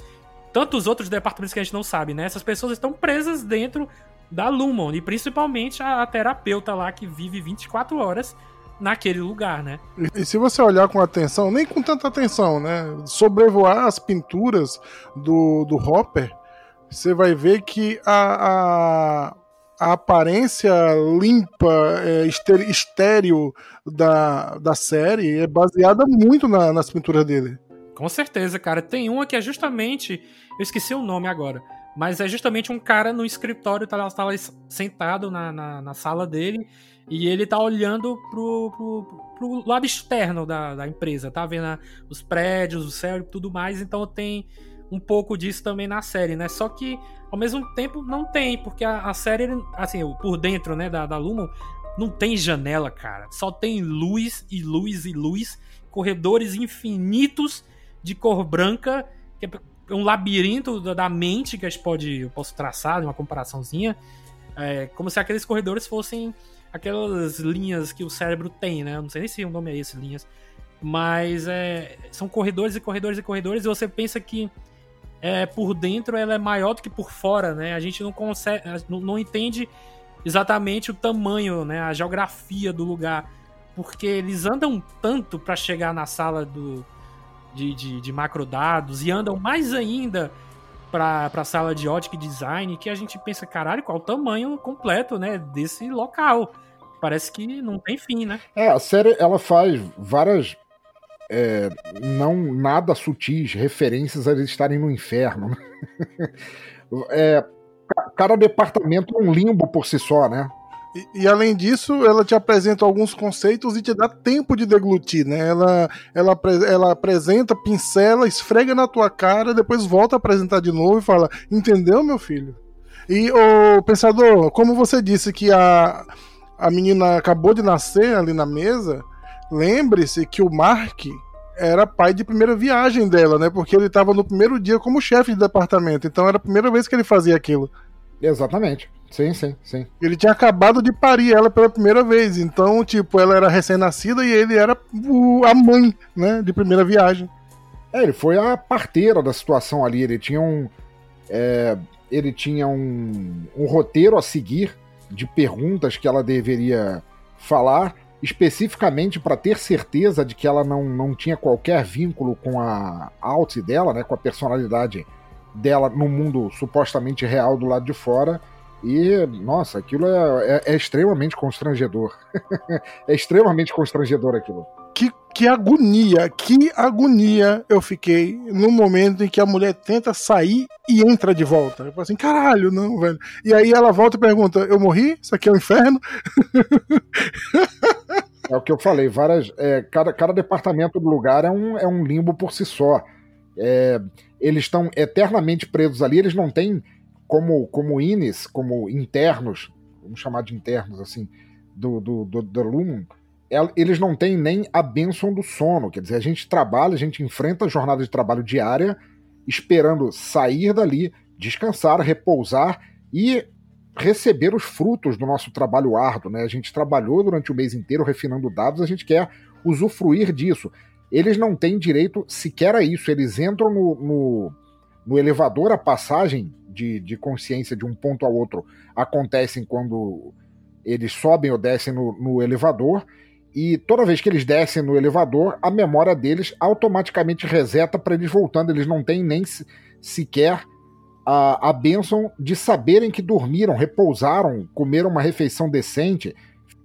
tantos outros departamentos que a gente não sabe, né? Essas pessoas estão presas dentro da Lumon, e principalmente a, a terapeuta lá que vive 24 horas naquele lugar, né? E se você olhar com atenção, nem com tanta atenção, né? Sobrevoar as pinturas do, do Hopper, você vai ver que a, a, a aparência limpa, é, estéreo da, da série é baseada muito na- nas pinturas dele. Com certeza, cara. Tem uma que é justamente. Eu esqueci o nome agora. Mas é justamente um cara no escritório, tá lá, tá lá sentado na, na, na sala dele. E ele tá olhando pro, pro, pro lado externo da, da empresa. Tá vendo os prédios, o céu e tudo mais. Então tem um pouco disso também na série, né? Só que ao mesmo tempo não tem, porque a, a série, assim, por dentro, né, da, da Lumon, não tem janela, cara. Só tem luz e luz e luz. Corredores infinitos de cor branca, que é um labirinto da, da mente que a gente pode, eu posso traçar, uma comparaçãozinha. É, como se aqueles corredores fossem aquelas linhas que o cérebro tem, né? Eu não sei nem se o nome é esse, linhas. Mas é, são corredores e corredores e corredores, e você pensa que é, por dentro ela é maior do que por fora, né? A gente não consegue, não, não entende exatamente o tamanho, né? A geografia do lugar. Porque eles andam tanto para chegar na sala do, de, de, de macrodados e andam mais ainda para a sala de ótica e design que a gente pensa, caralho, qual o tamanho completo, né, desse local. Parece que não tem fim, né? É, a série ela faz várias é, não nada sutis referências a eles estarem no inferno. né? É, ca- cada departamento é um limbo por si só, né? E, e, além disso, ela te apresenta alguns conceitos e te dá tempo de deglutir, né? Ela, ela, ela apresenta, pincela, esfrega na tua cara, depois volta a apresentar de novo e fala: Entendeu, meu filho? E, o pensador, como você disse que a, a menina acabou de nascer ali na mesa, lembre-se que o Mark era pai de primeira viagem dela, né? Porque ele estava no primeiro dia como chefe de departamento, então era a primeira vez que ele fazia aquilo. Exatamente. Sim, sim, sim. Ele tinha acabado de parir ela pela primeira vez, então, tipo, ela era recém-nascida e ele era o, a mãe, né, de primeira viagem. É, ele foi a parteira da situação ali, ele tinha um... É, ele tinha um, um roteiro a seguir de perguntas que ela deveria falar, especificamente para ter certeza de que ela não, não tinha qualquer vínculo com a alt dela, né, com a personalidade dela no mundo supostamente real do lado de fora e, nossa, aquilo é, é, é extremamente constrangedor. é extremamente constrangedor aquilo. Que, que agonia, que agonia eu fiquei no momento em que a mulher tenta sair e entra de volta. Eu falo assim, caralho, não, velho. E aí ela volta e pergunta: Eu morri? Isso aqui é o um inferno? é o que eu falei, várias. É, cada, cada departamento do lugar é um, é um limbo por si só. É, eles estão eternamente presos ali, eles não têm como, como ines, como internos, vamos chamar de internos assim, do, do, do, do Lumen, eles não têm nem a bênção do sono. Quer dizer, a gente trabalha, a gente enfrenta a jornada de trabalho diária, esperando sair dali, descansar, repousar e receber os frutos do nosso trabalho árduo. Né? A gente trabalhou durante o mês inteiro refinando dados, a gente quer usufruir disso. Eles não têm direito sequer a isso. Eles entram no, no, no elevador, a passagem de, de consciência de um ponto ao outro acontecem quando eles sobem ou descem no, no elevador, e toda vez que eles descem no elevador, a memória deles automaticamente reseta para eles voltando. Eles não têm nem sequer a, a bênção de saberem que dormiram, repousaram, comeram uma refeição decente,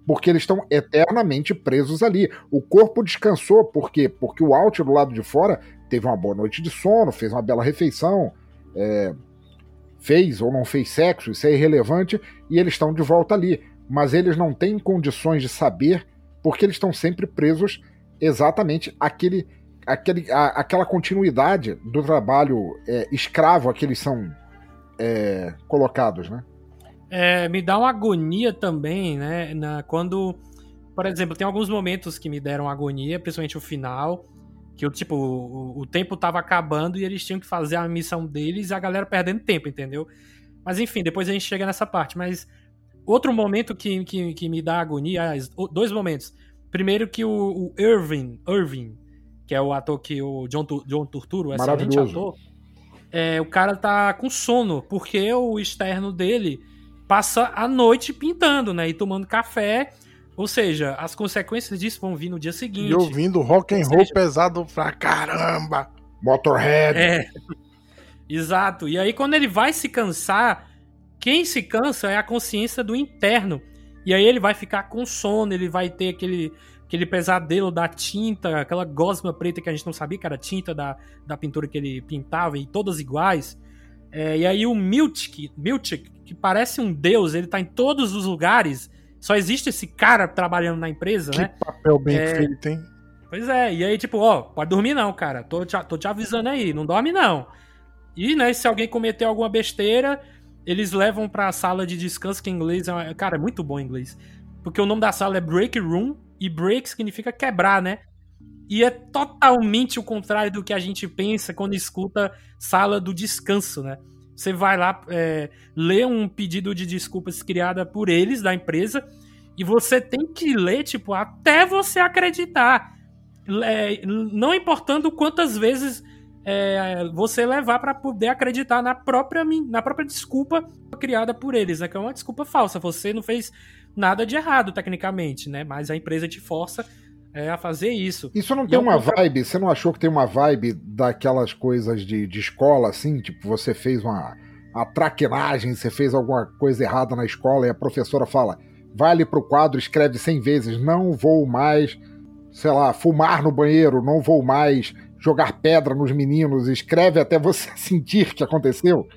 porque eles estão eternamente presos ali. O corpo descansou, por quê? Porque o Alt do lado de fora teve uma boa noite de sono, fez uma bela refeição, é, fez ou não fez sexo, isso é irrelevante, e eles estão de volta ali. Mas eles não têm condições de saber, porque eles estão sempre presos exatamente àquele, àquele, à, àquela continuidade do trabalho é, escravo a que eles são é, colocados, né? É, me dá uma agonia também, né? Na, quando, por exemplo, tem alguns momentos que me deram agonia, principalmente o final, que, tipo, o, o tempo tava acabando e eles tinham que fazer a missão deles e a galera perdendo tempo, entendeu? Mas enfim, depois a gente chega nessa parte. Mas outro momento que, que, que me dá agonia, dois momentos. Primeiro que o, o Irving, Irving, que é o ator que o John, John Turturro, excelente ator, é, o cara tá com sono, porque o externo dele passa a noite pintando, né? E tomando café ou seja, as consequências disso vão vir no dia seguinte. E ouvindo rock and roll seja... pesado pra caramba. Motorhead. É. Exato. E aí quando ele vai se cansar, quem se cansa é a consciência do interno. E aí ele vai ficar com sono, ele vai ter aquele, aquele pesadelo da tinta, aquela gosma preta que a gente não sabia que era tinta da, da pintura que ele pintava, e todas iguais. É, e aí o Miltic, Miltic, que parece um deus, ele tá em todos os lugares, só existe esse cara trabalhando na empresa, que né? Que papel bem é... feito, hein? Pois é, e aí, tipo, ó, pode dormir não, cara. Tô te, tô te avisando aí, não dorme não. E, né, se alguém cometer alguma besteira, eles levam pra sala de descanso, que em inglês é. Cara, é muito bom em inglês. Porque o nome da sala é Break Room, e break significa quebrar, né? E é totalmente o contrário do que a gente pensa quando escuta sala do descanso, né? Você vai lá, é, lê um pedido de desculpas criada por eles, da empresa, e você tem que ler, tipo, até você acreditar. É, não importando quantas vezes é, você levar para poder acreditar na própria, na própria desculpa criada por eles, né? Que é uma desculpa falsa. Você não fez nada de errado, tecnicamente, né? Mas a empresa te força é, a fazer isso. Isso não tem uma vibe? Você não achou que tem uma vibe daquelas coisas de, de escola, assim? Tipo, você fez uma, uma traquinagem, você fez alguma coisa errada na escola e a professora fala vai ali pro quadro, escreve 100 vezes: não vou mais, sei lá, fumar no banheiro, não vou mais jogar pedra nos meninos, escreve até você sentir que aconteceu.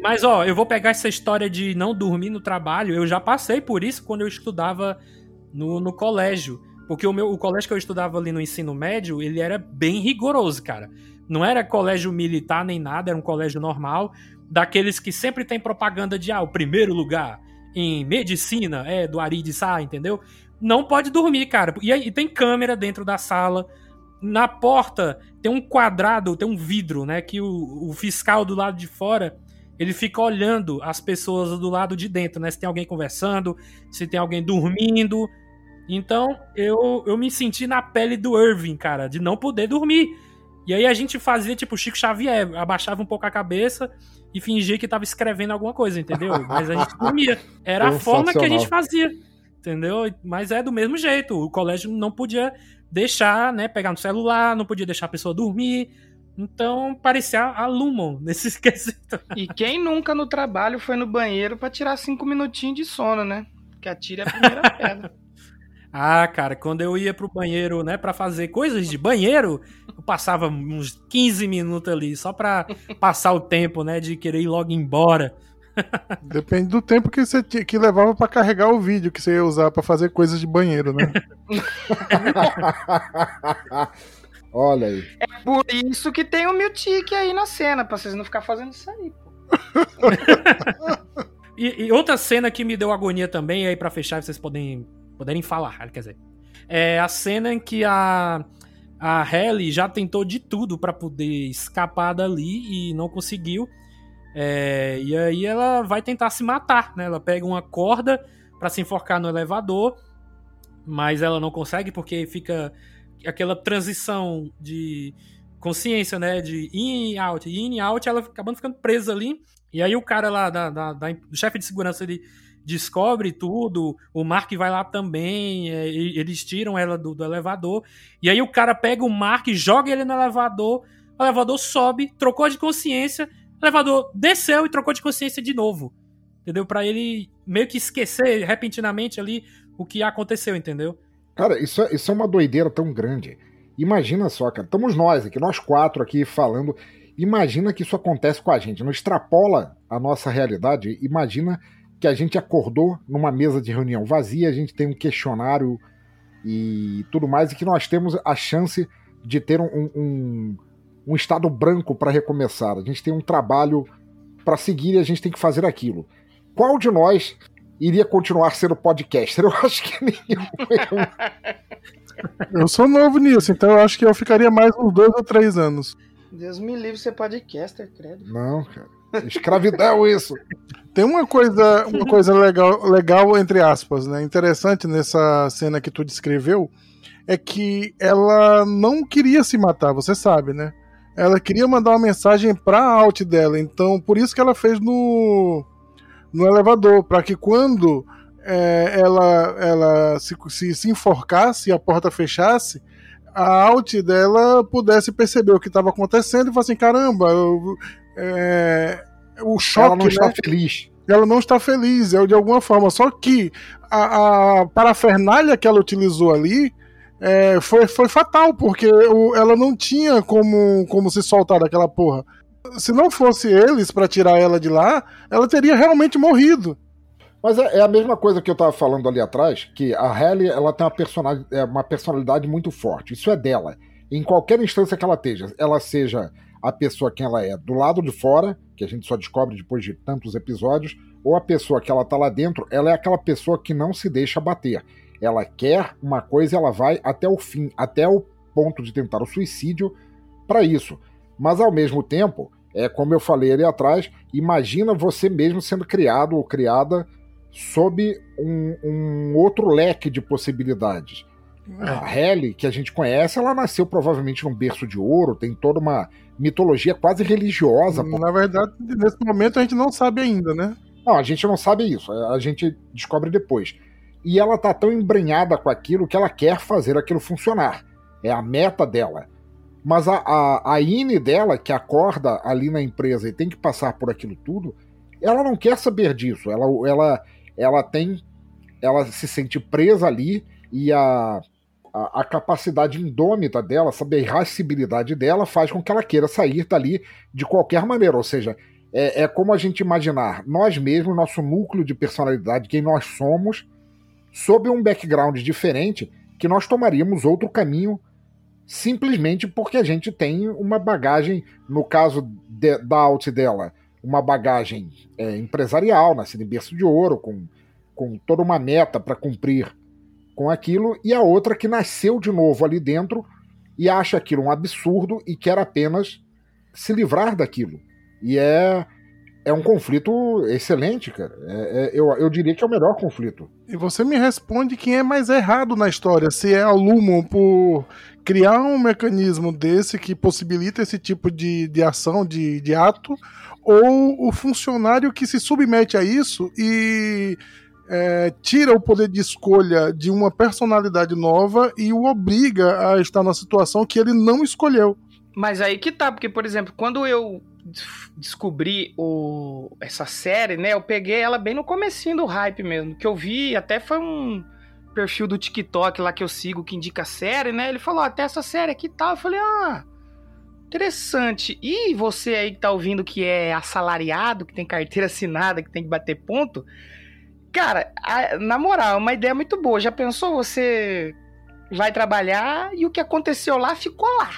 Mas, ó, eu vou pegar essa história de não dormir no trabalho. Eu já passei por isso quando eu estudava no, no colégio. Porque o, meu, o colégio que eu estudava ali no ensino médio, ele era bem rigoroso, cara. Não era colégio militar nem nada, era um colégio normal. Daqueles que sempre tem propaganda de, ah, o primeiro lugar em medicina é do Ari de Sá, entendeu? Não pode dormir, cara. E, e tem câmera dentro da sala. Na porta tem um quadrado, tem um vidro, né? Que o, o fiscal do lado de fora ele fica olhando as pessoas do lado de dentro, né? Se tem alguém conversando, se tem alguém dormindo. Então, eu, eu me senti na pele do Irving, cara, de não poder dormir. E aí a gente fazia tipo Chico Xavier, abaixava um pouco a cabeça e fingia que tava escrevendo alguma coisa, entendeu? Mas a gente dormia. Era a forma que a gente fazia, entendeu? Mas é do mesmo jeito. O colégio não podia deixar, né, pegar no celular, não podia deixar a pessoa dormir. Então, parecia a Lumon nesse esquisito. E quem nunca no trabalho foi no banheiro para tirar cinco minutinhos de sono, né? Que atira a primeira pedra. Ah, cara, quando eu ia pro banheiro, né, para fazer coisas de banheiro, eu passava uns 15 minutos ali, só pra passar o tempo, né, de querer ir logo embora. Depende do tempo que você que levava para carregar o vídeo que você ia usar para fazer coisas de banheiro, né? Olha aí. É por isso que tem o Miltic aí na cena, pra vocês não ficar fazendo isso aí, pô. e, e, outra cena que me deu agonia também, aí para fechar, vocês podem poderem falar, quer dizer. É a cena em que a, a Halle já tentou de tudo para poder escapar dali e não conseguiu. É, e aí ela vai tentar se matar, né? Ela pega uma corda para se enforcar no elevador, mas ela não consegue porque fica aquela transição de consciência, né? De in e out, in e out, ela acabando ficando presa ali. E aí o cara lá, da, da, da chefe de segurança, ele descobre tudo, o Mark vai lá também, é, eles tiram ela do, do, elevador, e aí o cara pega o Mark, joga ele no elevador, o elevador sobe, trocou de consciência, o elevador desceu e trocou de consciência de novo, entendeu? Para ele meio que esquecer repentinamente ali o que aconteceu, entendeu? Cara, isso é, isso é uma doideira tão grande. Imagina só, cara, estamos nós aqui, nós quatro aqui falando, imagina que isso acontece com a gente, não extrapola a nossa realidade, imagina que a gente acordou numa mesa de reunião vazia, a gente tem um questionário e tudo mais, e que nós temos a chance de ter um, um, um estado branco para recomeçar. A gente tem um trabalho para seguir e a gente tem que fazer aquilo. Qual de nós iria continuar sendo podcaster? Eu acho que nenhum. eu sou novo nisso, então eu acho que eu ficaria mais uns dois ou três anos. Deus me livre ser podcaster, credo. Não, cara. Escravidão isso. Tem uma coisa, uma coisa legal, legal, entre aspas, né? Interessante nessa cena que tu descreveu, é que ela não queria se matar, você sabe, né? Ela queria mandar uma mensagem pra alt dela, então por isso que ela fez no, no elevador, para que quando é, ela, ela se, se, se enforcasse e a porta fechasse, a alt dela pudesse perceber o que estava acontecendo e falar assim: caramba, eu, é, o choque. Ela não está né? feliz. Ela não está feliz, é de alguma forma. Só que a, a parafernália que ela utilizou ali é, foi, foi fatal, porque o, ela não tinha como, como se soltar daquela porra. Se não fosse eles para tirar ela de lá, ela teria realmente morrido. Mas é, é, a mesma coisa que eu tava falando ali atrás, que a Halle ela tem uma, personalidade, é, uma personalidade muito forte. Isso é dela. Em qualquer instância que ela esteja, ela seja a pessoa que ela é do lado de fora, que a gente só descobre depois de tantos episódios, ou a pessoa que ela tá lá dentro, ela é aquela pessoa que não se deixa bater. Ela quer uma coisa e ela vai até o fim, até o ponto de tentar o suicídio para isso. Mas ao mesmo tempo, é como eu falei ali atrás, imagina você mesmo sendo criado ou criada sob um, um outro leque de possibilidades. É. A Halle, que a gente conhece, ela nasceu provavelmente num berço de ouro, tem toda uma mitologia quase religiosa. Na verdade, nesse momento a gente não sabe ainda, né? Não, a gente não sabe isso, a gente descobre depois. E ela tá tão embrenhada com aquilo que ela quer fazer aquilo funcionar. É a meta dela. Mas a, a, a Ine dela, que acorda ali na empresa e tem que passar por aquilo tudo, ela não quer saber disso. Ela, ela, ela tem. Ela se sente presa ali e a, a, a, capacidade indômita dela, essa irascibilidade dela, faz com que ela queira sair dali de qualquer maneira. Ou seja, é, é como a gente imaginar nós mesmos, nosso núcleo de personalidade, quem nós somos, sob um background diferente, que nós tomaríamos outro caminho simplesmente porque a gente tem uma bagagem, no caso de, da alt dela, uma bagagem é, empresarial, nascida em berço de ouro, com, com toda uma meta para cumprir com aquilo, e a outra que nasceu de novo ali dentro e acha aquilo um absurdo e quer apenas se livrar daquilo. E é, é um conflito excelente, cara. É, é, eu, eu diria que é o melhor conflito. E você me responde quem é mais errado na história. Se é a Lumon por criar um mecanismo desse que possibilita esse tipo de, de ação, de, de ato, ou o funcionário que se submete a isso e é, tira o poder de escolha de uma personalidade nova e o obriga a estar na situação que ele não escolheu. Mas aí que tá, porque, por exemplo, quando eu descobri o, essa série, né, eu peguei ela bem no comecinho do hype mesmo, que eu vi, até foi um perfil do TikTok lá que eu sigo que indica a série, né, ele falou, até essa série aqui tá, eu falei, ah, interessante. E você aí que tá ouvindo que é assalariado, que tem carteira assinada, que tem que bater ponto, cara, a, na moral, é uma ideia muito boa, já pensou você vai trabalhar e o que aconteceu lá ficou lá.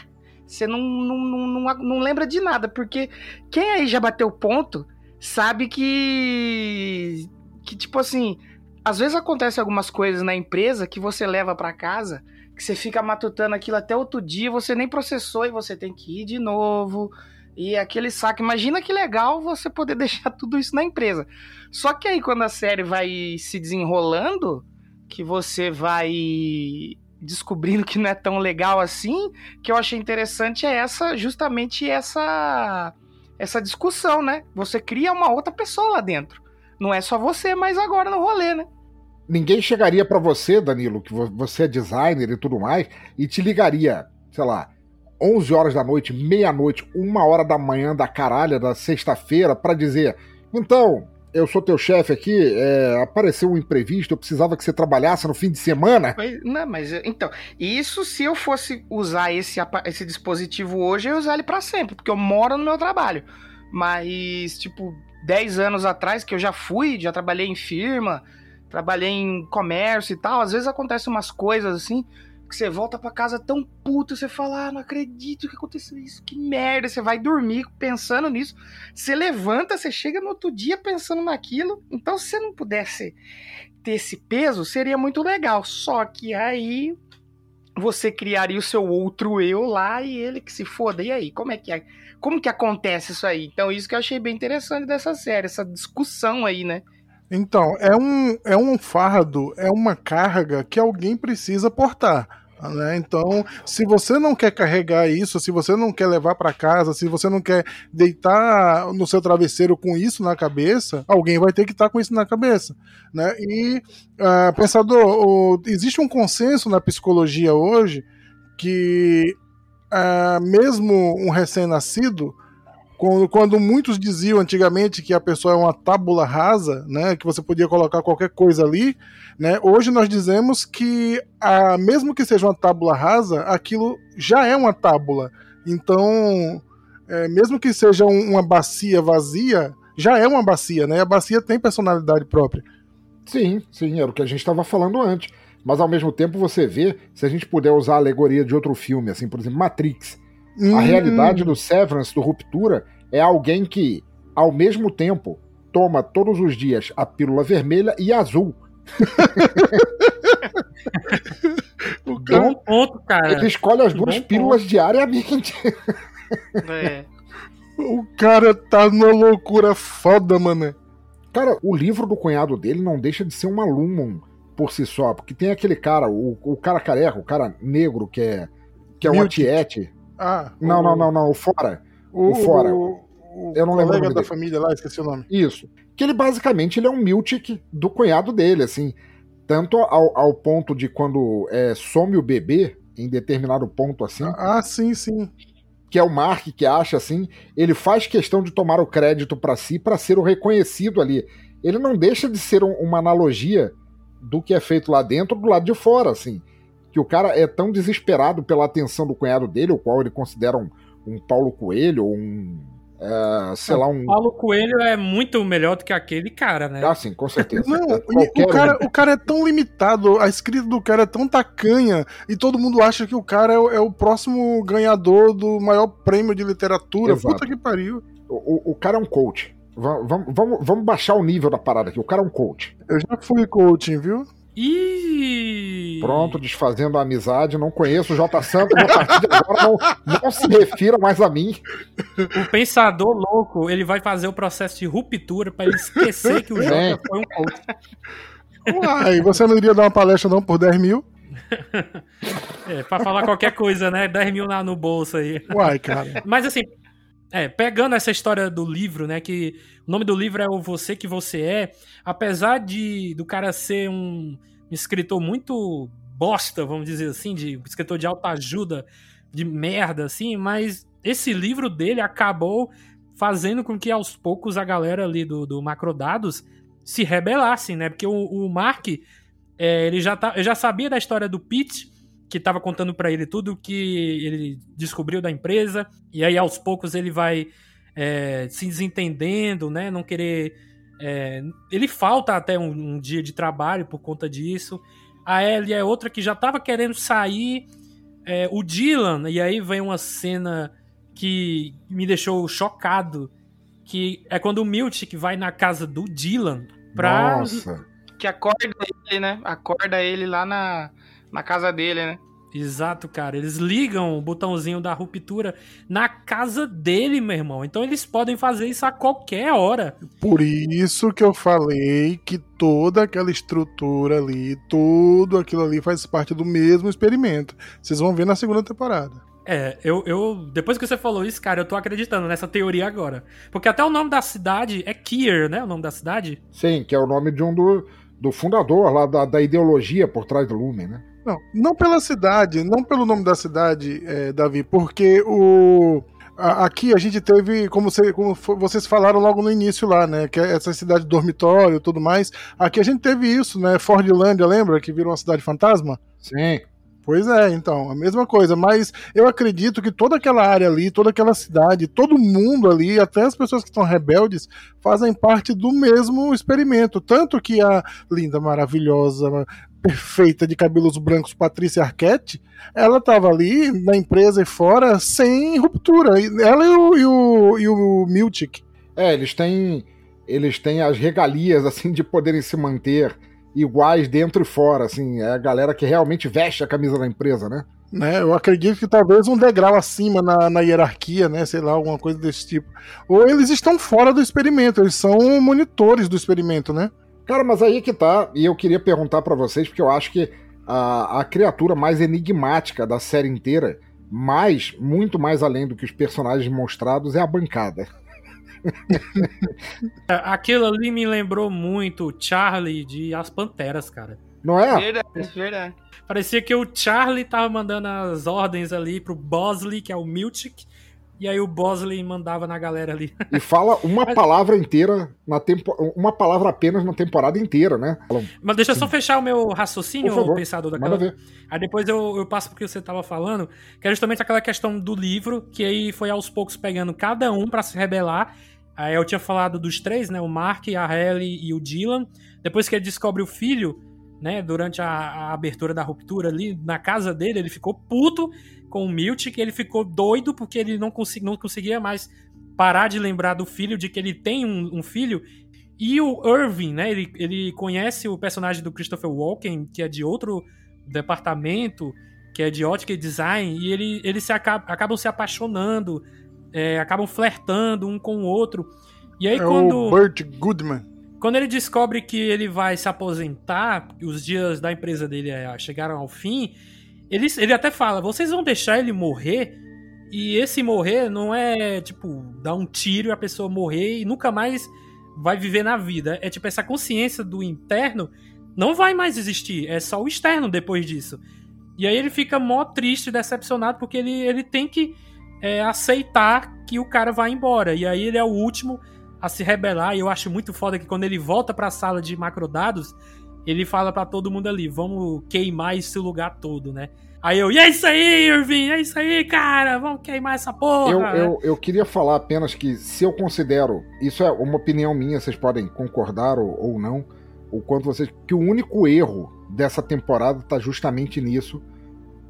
Você não, não, não, não, lembra de nada, porque quem aí já bateu ponto sabe que. Que, tipo assim, às vezes acontece algumas coisas na empresa que você leva para casa, que você fica matutando aquilo até outro dia, você nem processou e você tem que ir de novo. E aquele saco, imagina que legal você poder deixar tudo isso na empresa. Só que aí quando a série vai se desenrolando, que você vai descobrindo que não é tão legal assim, que eu achei interessante é essa, justamente essa essa discussão, né? Você cria uma outra pessoa lá dentro. Não é só você, mas agora no rolê, né? Ninguém chegaria para você, Danilo, que você é designer e tudo mais, e te ligaria, sei lá, 11 horas da noite, meia-noite, uma hora da manhã da caralha da sexta-feira para dizer: "Então, eu sou teu chefe aqui, é, apareceu um imprevisto, eu precisava que você trabalhasse no fim de semana. Não, mas então, isso se eu fosse usar esse, esse dispositivo hoje, eu ia usar ele para sempre, porque eu moro no meu trabalho. Mas, tipo, 10 anos atrás, que eu já fui, já trabalhei em firma, trabalhei em comércio e tal, às vezes acontecem umas coisas assim que você volta para casa tão puto, você fala, ah, não acredito que aconteceu isso, que merda. Você vai dormir pensando nisso, você levanta, você chega no outro dia pensando naquilo. Então, se você não pudesse ter esse peso, seria muito legal. Só que aí você criaria o seu outro eu lá e ele que se foda. E aí, como é que é? Como que acontece isso aí? Então, isso que eu achei bem interessante dessa série, essa discussão aí, né? Então, é um, é um fardo, é uma carga que alguém precisa portar. Né? Então, se você não quer carregar isso, se você não quer levar para casa, se você não quer deitar no seu travesseiro com isso na cabeça, alguém vai ter que estar tá com isso na cabeça. Né? E, uh, pensador, o, existe um consenso na psicologia hoje que, uh, mesmo um recém-nascido, quando, quando, muitos diziam antigamente que a pessoa é uma tábula rasa, né, que você podia colocar qualquer coisa ali, né, hoje nós dizemos que, a, mesmo que seja uma tábula rasa, aquilo já é uma tábula. Então, é, mesmo que seja um, uma bacia vazia, já é uma bacia, né? A bacia tem personalidade própria. Sim, sim, era o que a gente estava falando antes. Mas ao mesmo tempo você vê, se a gente puder usar a alegoria de outro filme, assim, por exemplo, Matrix. Hum. A realidade do Severance, do Ruptura, é alguém que, ao mesmo tempo, toma todos os dias a pílula vermelha e azul. o cara, Bom ponto, cara. Ele escolhe as duas Bom pílulas ponto. diariamente. É. O cara tá numa loucura foda, mano. Cara, o livro do cunhado dele não deixa de ser uma Lumon por si só, porque tem aquele cara, o, o cara careca, o cara negro que é que é um atiete. Ah, não, o... não, não, não, o fora. O, o fora. O, eu não lembro. da família lá, esqueci o nome. Isso. Que ele basicamente ele é um Miltic do cunhado dele, assim. Tanto ao, ao ponto de quando é, some o bebê, em determinado ponto assim. Ah, sim, sim. Que é o Mark que acha assim, ele faz questão de tomar o crédito para si para ser o reconhecido ali. Ele não deixa de ser um, uma analogia do que é feito lá dentro do lado de fora, assim. Que o cara é tão desesperado pela atenção do cunhado dele, o qual ele considera um, um Paulo Coelho ou um é, sei lá, um. Paulo Coelho é muito melhor do que aquele cara, né? Ah, sim, com certeza. Não, É, o cara, o cara é tão limitado, a escrita do cara é tão tacanha, e todo mundo acha que o cara é o, é o próximo ganhador do maior prêmio de literatura. Exato. Puta que pariu. O, o- cara é um coach. Va- Vamos, vamos, vamos baixar o nível da parada aqui. O cara é um coach. Eu já fui coaching, viu? E Pronto, desfazendo a amizade. Não conheço o J. Santos. A partir de agora, não, não se refira mais a mim. o pensador louco, ele vai fazer o processo de ruptura pra ele esquecer que o Jota É. foi um coach. Uai, você não iria dar uma palestra não por 10 mil? É, pra falar qualquer coisa, né? 10 mil lá no bolso aí. Uai, cara. Mas assim, é, pegando essa história do livro, né? Que o nome do livro é O Você Que Você É. Apesar de do cara ser um escritor muito bosta, vamos dizer assim, de escritor de alta ajuda, de merda, assim, mas esse livro dele acabou fazendo com que aos poucos a galera ali do, do Macrodados se rebelassem, né? Porque o, o Mark, é, ele já, tá, já sabia da história do Pete, que tava contando pra ele tudo que ele descobriu da empresa, e aí aos poucos ele vai é, se desentendendo, né? Não querer. É, ele falta até um, um dia de trabalho por conta disso. A Ellie é outra que já tava querendo sair. É, o Dylan, e aí vem uma cena que me deixou chocado. Que é quando o Miltic vai na casa do Dylan pra Nossa. Que acorda ele, né? Acorda ele lá na, na casa dele, né? Exato, cara. Eles ligam o botãozinho da ruptura na casa dele, meu irmão. Então eles podem fazer isso a qualquer hora. Por isso que eu falei que toda aquela estrutura ali, tudo aquilo ali faz parte do mesmo experimento. Vocês vão ver na segunda temporada. É, eu, eu. Depois que você falou isso, cara, eu tô acreditando nessa teoria agora. Porque até o nome da cidade é Kier, né? O nome da cidade. Sim, que é o nome de um do, do fundador lá da, da ideologia por trás do Lumen, né? Não, não pela cidade, não pelo nome da cidade, é, Davi, porque o. Aqui a gente teve, como, você- como vocês falaram logo no início lá, né? Que é essa cidade dormitório e tudo mais. Aqui a gente teve isso, né? Fordlândia, lembra? Que virou uma cidade fantasma? Sim. Pois é, então, a mesma coisa. Mas eu acredito que toda aquela área ali, toda aquela cidade, todo mundo ali, até as pessoas que estão rebeldes, fazem parte do mesmo experimento. Tanto que a linda, maravilhosa, perfeita, de cabelos brancos, Patrícia Arquette, ela estava ali na empresa e fora sem ruptura. Ela e o, e o, e o Miltic. É, eles têm. Eles têm as regalias, assim, de poderem se manter iguais dentro e fora, assim. É a galera que realmente veste a camisa da empresa, né? né? Eu acredito que talvez um degrau acima na, na hierarquia, né? Sei lá, alguma coisa desse tipo. Ou eles estão fora do experimento, eles são monitores do experimento, né? Cara, mas aí que tá, e eu queria perguntar pra vocês, porque eu acho que a, a criatura mais enigmática da série inteira, mais, muito mais além do que os personagens mostrados, é a bancada. É, Aquilo ali me lembrou muito o Charlie de As Panteras, cara. Não é? Verdade, verdade. Parecia que o Charlie tava mandando as ordens ali pro Bosley, que é o Miltic, e aí o Bosley mandava na galera ali. E fala uma palavra inteira na tempo... uma palavra apenas na temporada inteira, né? Falam, Mas deixa eu só fechar o meu raciocínio, o pensador daquela. ver. Aí depois eu, eu passo pro que você tava falando, que é justamente aquela questão do livro, que aí foi aos poucos pegando cada um pra se rebelar. Aí eu tinha falado dos três, né? O Mark, a Halle e o Dylan. Depois que ele descobre o filho, né? Durante a, a abertura da ruptura ali, na casa dele, ele ficou puto com o Milt, que ele ficou doido porque ele não, consegui, não conseguia mais parar de lembrar do filho, de que ele tem um, um filho. E o Irving, né? Ele, ele conhece o personagem do Christopher Walken, que é de outro departamento, que é de ótica e design, e ele, eles se acabam, acabam se apaixonando, é, acabam flertando um com o outro. E aí é quando, o Burt Goodman. Quando ele descobre que ele vai se aposentar, os dias da empresa dele é, chegaram ao fim, ele, ele até fala: vocês vão deixar ele morrer? E esse morrer não é tipo dar um tiro e a pessoa morrer e nunca mais vai viver na vida. É tipo essa consciência do interno não vai mais existir. É só o externo depois disso. E aí ele fica mó triste, decepcionado, porque ele, ele tem que é, aceitar que o cara vai embora. E aí ele é o último a se rebelar. E eu acho muito foda que quando ele volta pra sala de macrodados, ele fala pra todo mundo ali: vamos queimar esse lugar todo, né? Aí eu, e é isso aí, Irving, é isso aí, cara, vamos queimar essa porra. Eu, eu, eu queria falar apenas que, se eu considero, isso é uma opinião minha, vocês podem concordar ou, ou não, o quanto vocês. que o único erro dessa temporada tá justamente nisso.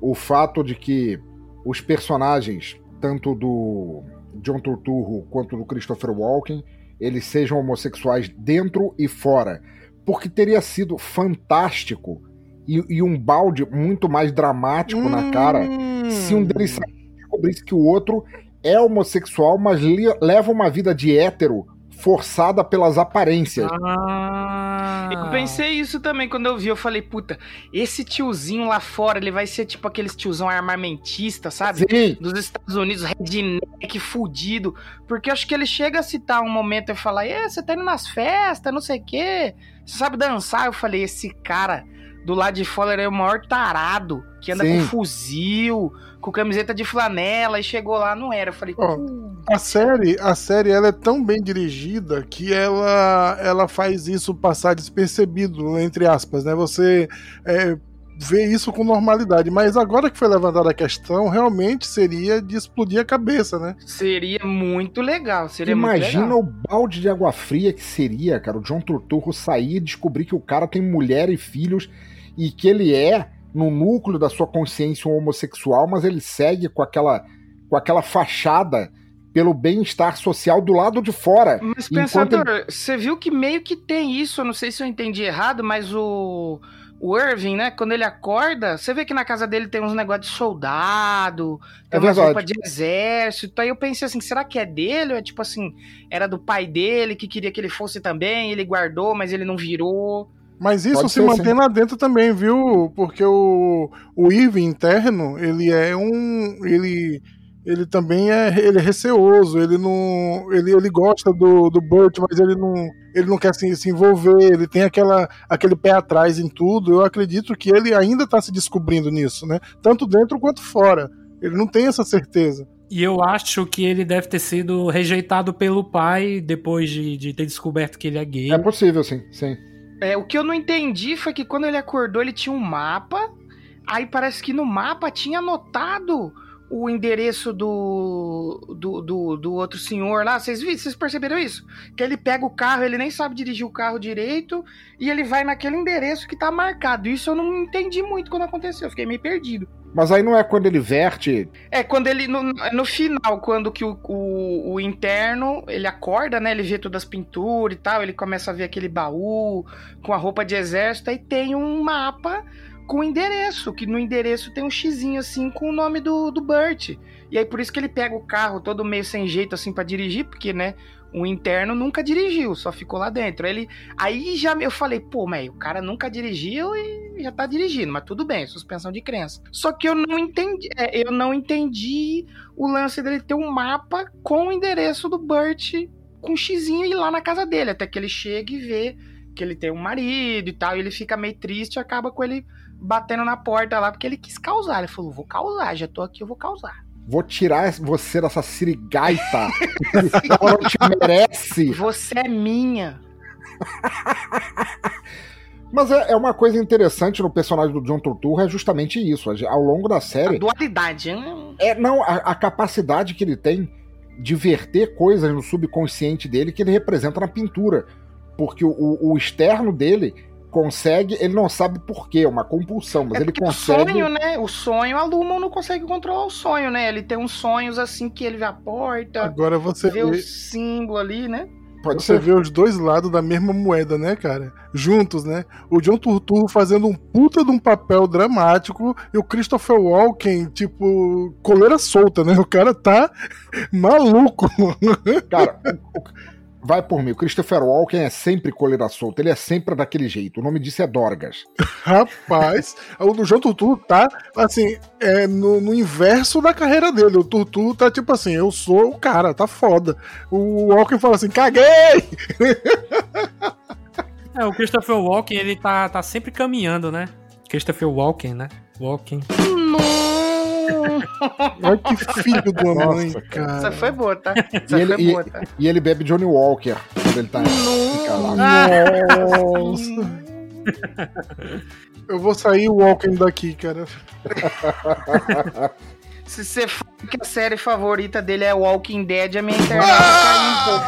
O fato de que os personagens, tanto do John Turturro quanto do Christopher Walken, eles sejam homossexuais dentro e fora. Porque teria sido fantástico e, e um balde muito mais dramático Hum. na cara se um deles e descobrisse que o outro é homossexual, mas leva uma vida de hétero forçada pelas aparências. Ah. Eu pensei isso também quando eu vi. Eu falei, puta, esse tiozinho lá fora, ele vai ser tipo aqueles tiozão armamentista, sabe? Sim, Dos Estados Unidos, redneck, fudido. Porque eu acho que ele chega a citar um momento e falar: É, você tá indo nas festas, não sei o quê. Você sabe dançar? Eu falei: Esse cara do lado de fora ele é o maior tarado, que anda Sim. com fuzil, com camiseta de flanela, e chegou lá, não era. Eu falei: "Pô, A série, a série ela é tão bem dirigida que ela, ela faz isso passar despercebido, entre aspas, né? Você é, vê isso com normalidade. Mas agora que foi levantada a questão, realmente seria de explodir a cabeça, né? seria muito legal. Seria muito Imagina legal. o balde de água fria que seria, cara, o John Turturro sair e descobrir que o cara tem mulher e filhos e que ele é, no núcleo da sua consciência, um homossexual, mas ele segue com aquela, com aquela fachada pelo bem-estar social do lado de fora. Mas, pensador, você viu que meio que tem isso, eu não sei se eu entendi errado, mas o, o Irving, né, quando ele acorda, você vê que na casa dele tem uns negócios de soldado, tem É verdade. roupas de exército, aí eu pensei assim, será que é dele ou é tipo assim, era do pai dele que queria que ele fosse também, ele guardou, mas ele não virou. Mas isso Pode se ser, mantém sim. lá dentro também, viu? Porque o, o Irving interno, ele é um. Ele, ele também é, ele é receoso, ele não. Ele, ele gosta do, do Burt, mas ele não, ele não quer se, se envolver, ele tem aquela, aquele pé atrás em tudo. Eu acredito que ele ainda tá se descobrindo nisso, né? Tanto dentro quanto fora. Ele não tem essa certeza. E eu acho que ele deve ter sido rejeitado pelo pai depois de, de ter descoberto que ele é gay. É possível, sim, sim. É, o que eu não entendi foi que quando ele acordou, ele tinha um mapa. Aí parece que no mapa tinha anotado o endereço do, do, do, do outro senhor lá. Vocês? Vocês perceberam isso? Que ele pega o carro, ele nem sabe dirigir o carro direito e ele vai naquele endereço que tá marcado. Isso eu não entendi muito quando aconteceu. eu Fiquei meio perdido. Mas aí não é quando ele verte. É, quando ele. No, no final, quando que o, o, o interno ele acorda, né? Ele vê todas as pinturas e tal, ele começa a ver aquele baú com a roupa de exército, aí tem um mapa com endereço, que no endereço tem um xizinho assim com o nome do, do Burt. E aí por isso que ele pega o carro todo meio sem jeito assim pra dirigir, porque, né? O interno nunca dirigiu, só ficou lá dentro. Ele, aí já eu falei, pô, mas o cara nunca dirigiu e já tá dirigindo, mas tudo bem, suspensão de crença. Só que eu não entendi, é, eu não entendi o lance dele ter um mapa com o endereço do Burt com um xizinho e ir lá na casa dele, até que ele chega e vê que ele tem um marido e tal, e ele fica meio triste acaba com ele batendo na porta lá, porque ele quis causar. Ele falou, vou causar, já tô aqui, eu vou causar. Vou tirar você dessa sirigaita. que não te merece. Você é minha. Mas é, é uma coisa interessante no personagem do John Turturro, é justamente isso. Ao longo da A série, dualidade, né? é não a, a capacidade que ele tem de verter coisas no subconsciente dele que ele representa na pintura. Porque o- o externo dele consegue, ele não sabe por quê, é uma compulsão, mas é ele consegue. o sonho, né? O sonho, a Lumon não consegue controlar o sonho, né? Ele tem uns sonhos assim que ele vê a porta, Agora você vê o vê, símbolo ali, né? Pode você ser. vê os dois lados da mesma moeda, né, cara? Juntos, né? O John Turturro fazendo um puta de um papel dramático e o Christopher Walken, tipo, coleira solta, né? O cara tá maluco. Cara, o- o- vai por mim. O Christopher Walken é sempre coleira solta, ele é sempre daquele jeito. O nome disso é Dorgas. Rapaz, o do João Turturro tá, assim, é, no, no inverso da carreira dele. O Turturro tá tipo assim, eu sou o cara, tá foda. O Walken fala assim, caguei! É, o Christopher Walken, ele tá, tá sempre caminhando, né? Christopher Walken, né? Walken. Olha que filho Nossa, mãe, cara. cara. Essa foi boa, tá? Essa E ele, foi e, boa, tá? e ele bebe Johnny Walker quando ele tá encalado. Nossa. Eu vou sair o Walking daqui, cara. Se você fala que a série favorita dele é Walking Dead, a minha internet vai cair um pouco.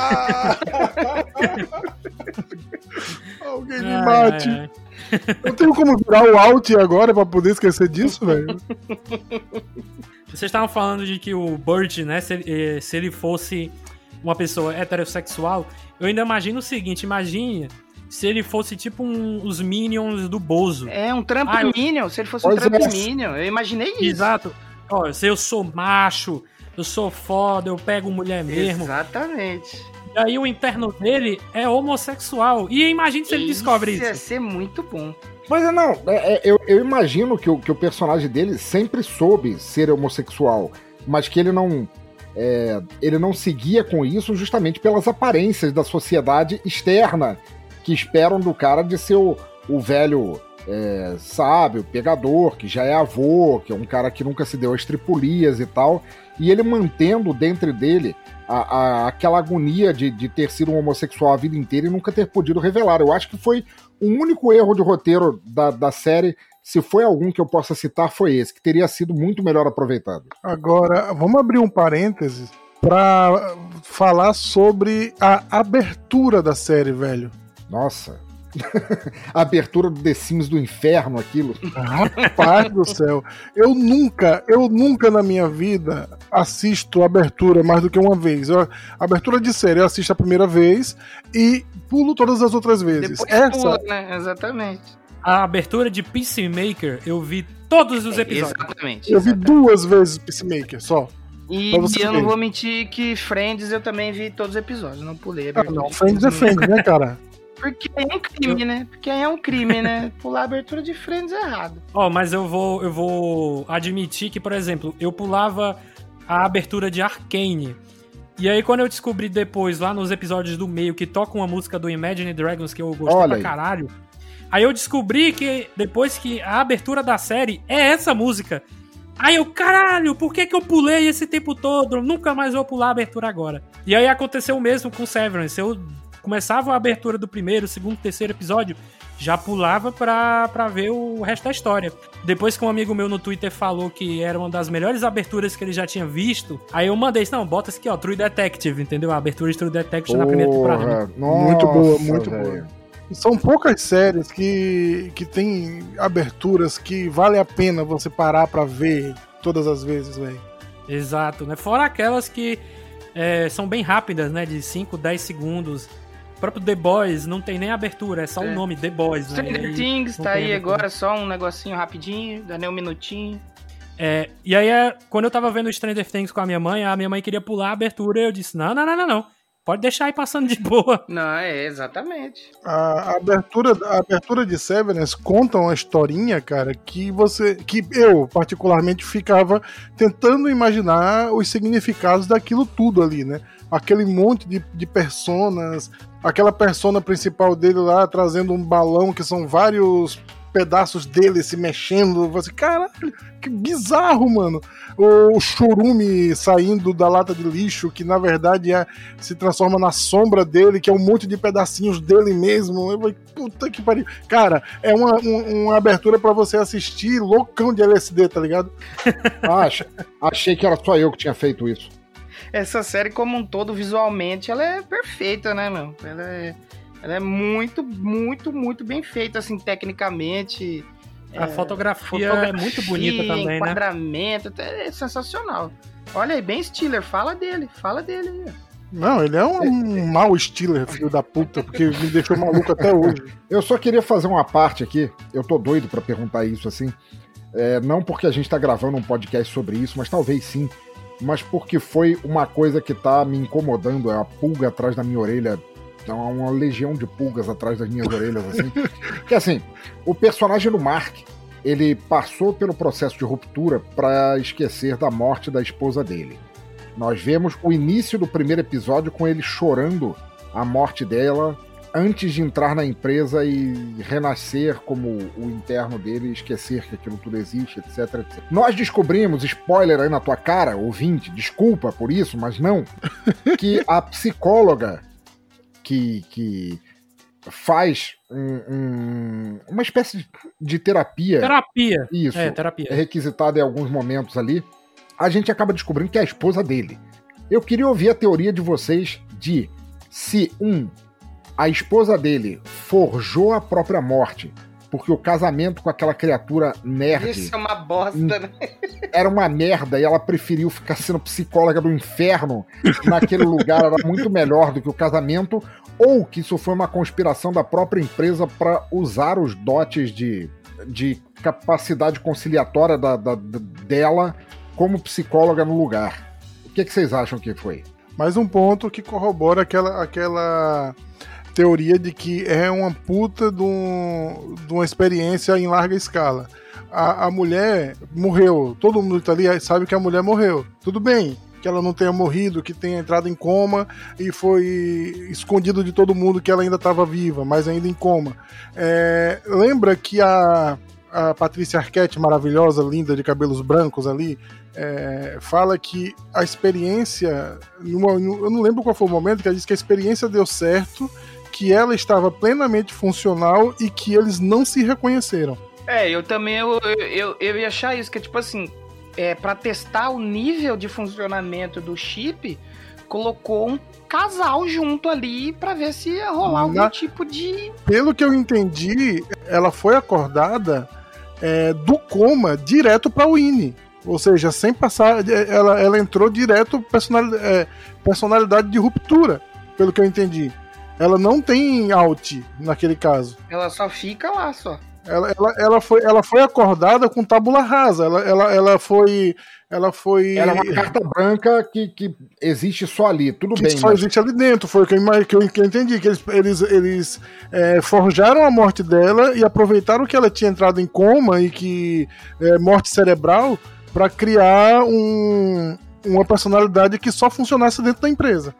Alguém me mate. ai, ai. Eu tenho como virar o Alt agora pra poder esquecer disso, velho? Vocês estavam falando de que o Burt, né, se ele, eh, se ele fosse uma pessoa heterossexual, eu ainda imagino o seguinte, imagine se ele fosse tipo um- os Minions do Bozo. É um Trump Ah, eu- Minion. Se ele fosse um Pois Trump é. Minion, eu imaginei isso. Exato. Ó, se eu sou macho, eu sou foda, eu pego mulher mesmo. Exatamente. E aí o interno dele é homossexual. E imagine se ele descobre Ia isso. ser muito bom. Mas é, não, é, é, eu, eu imagino que o, que o personagem dele sempre soube ser homossexual, mas que ele não. é, ele não seguia com isso justamente pelas aparências da sociedade externa que esperam do cara de ser o, o velho é, sábio, pegador, que já é avô, que é um cara que nunca se deu às tripulias e tal, e ele mantendo dentro dele a, a- aquela agonia de, de ter sido um homossexual a vida inteira e nunca ter podido revelar. Eu acho que foi o único erro de roteiro da, da série, se foi algum que eu possa citar, foi esse, que teria sido muito melhor aproveitado. Agora, vamos abrir um parêntese pra falar sobre a abertura da série, velho. Nossa. A abertura do The Sims do inferno, aquilo. Rapaz do céu. Eu nunca, eu nunca na minha vida assisto abertura mais do que uma vez. Eu, abertura de série eu assisto a primeira vez e pulo todas as outras vezes. Depois Essa, pula, né? Exatamente. A abertura de Peacemaker, eu vi todos os episódios. Exatamente. eu vi duas vezes Peacemaker só. E eu não vou mentir que Friends eu também vi todos os episódios, não pulei. a Ah, abertura não, Friends é Friends, né, cara? Porque é um crime, né? Porque é um crime, né? Pular a abertura de Friends é errado. Ó, mas eu vou, eu vou admitir que, por exemplo, eu pulava a abertura de Arcane. E aí, quando eu descobri depois, lá nos episódios do meio, que toca uma música do Imagine Dragons que eu gostei Olha pra aí. caralho. Aí eu descobri que depois que a abertura da série é essa música. Aí eu, caralho, por que, que eu pulei esse tempo todo? Eu nunca mais vou pular a abertura agora. E aí aconteceu o mesmo com Severance. Eu começava a abertura do primeiro, segundo, terceiro episódio, já pulava pra, pra ver o resto da história. Depois que um amigo meu no Twitter falou que era uma das melhores aberturas que ele já tinha visto, aí eu mandei isso, não, bota isso aqui, ó, True Detective, entendeu? A abertura de True Detective na primeira temporada. Porra, nossa, Muito boa, muito velho. boa. São poucas séries que, que tem aberturas que vale a pena você parar pra ver todas as vezes, velho. Exato, né? Fora aquelas que é, são bem rápidas, né? De 5, 10 segundos. O próprio The Boys não tem nem abertura, é só o É. nome The Boys, né? Stranger aí Things tá aí agora, só um negocinho rapidinho, dá nem um minutinho. É, e aí, é, quando eu tava vendo Stranger Things com a minha mãe, a minha mãe queria pular a abertura e eu disse: não, não, não, não, não. Pode deixar aí passando de boa. Não, é exatamente. A, a abertura, a abertura de Severance conta uma historinha, cara, que você. que eu, particularmente, ficava tentando imaginar os significados daquilo tudo ali, né? Aquele monte de, de personas, aquela persona principal dele lá trazendo um balão que são vários pedaços dele se mexendo. Você, caralho, que bizarro, mano. O churume saindo da lata de lixo, que na verdade é, se transforma na sombra dele, que é um monte de pedacinhos dele mesmo. Eu falei, puta que pariu. Cara, é uma, um- uma abertura pra você assistir loucão de LSD, tá ligado? Ah, ach- achei que era só eu que tinha feito isso. Essa série, como um todo, visualmente, ela é perfeita, né, meu? Ela é, ela é muito, muito, muito bem feita, assim, tecnicamente. A fotografia, é muito bonita também, né? enquadramento, é sensacional. Olha aí, bem Stiller, fala dele, fala dele aí. ó. Não, ele é um, um mau Steeler, filho da puta, porque me deixou maluco até hoje. Eu só queria fazer uma parte aqui. Eu tô doido pra perguntar isso assim. É, não porque a gente tá gravando um podcast sobre isso, mas talvez sim. Mas porque foi uma coisa que tá me incomodando. É a pulga atrás da minha orelha. É uma, legião de pulgas atrás das minhas orelhas, assim. que assim, o personagem do Mark, ele passou pelo processo de ruptura pra esquecer da morte da esposa dele. Nós vemos o início do primeiro episódio com ele chorando a morte dela antes de entrar na empresa e renascer como o interno dele e esquecer que aquilo tudo existe, etc, etc. Nós descobrimos, spoiler aí na tua cara, ouvinte, desculpa por isso, mas não, que a psicóloga que, que faz um- um- uma espécie de, de terapia. Terapia. Isso. É, terapia. é requisitada em alguns momentos ali, a gente acaba descobrindo que é a esposa dele. Eu queria ouvir a teoria de vocês de se, um, a esposa dele forjou a própria morte, porque o casamento com aquela criatura nerd Isso é uma bosta, né? era uma merda e ela preferiu ficar sendo psicóloga do inferno naquele lugar, era muito melhor do que o casamento, ou que isso foi uma conspiração da própria empresa para usar os dotes de, de capacidade conciliatória da, da- da- dela como psicóloga no lugar. O que, que vocês acham que foi? Mais um ponto que corrobora aquela, aquela teoria de que é uma puta de, um- de uma experiência em larga escala. A, a mulher morreu, todo mundo que tá ali sabe que a mulher morreu. Tudo bem que ela não tenha morrido, que tenha entrado em coma e foi escondido de todo mundo que ela ainda estava viva, mas ainda em coma. É, lembra que a, a Patrícia Arquette, maravilhosa, linda, de cabelos brancos ali, é, fala que a experiência. eu não lembro qual foi o momento que ela disse que a experiência deu certo, que ela estava plenamente funcional e que eles não se reconheceram. É, eu também eu, eu, eu, ia achar isso, que é tipo assim, é, para testar o nível de funcionamento do chip, colocou um casal junto ali pra ver se ia rolar algum Na- tipo de. Pelo que eu entendi, ela foi acordada é, do coma direto para o INE. Ou seja, sem passar. é, Ela, ela entrou direto personalidade, é, personalidade de ruptura, pelo que eu entendi. Ela não tem out naquele caso. Ela só fica lá só. Ela, ela, ela, foi, ela foi acordada com tábula rasa. Ela, ela, ela foi. Ela foi. Era uma carta branca que, que existe só ali, tudo que bem. só mas- existe ali dentro. Foi o que eu, ima- que eu, que eu entendi. Que eles, eles, eles é, forjaram a morte dela e aproveitaram que ela tinha entrado em coma e que. é, morte cerebral para criar um, uma personalidade que só funcionasse dentro da empresa.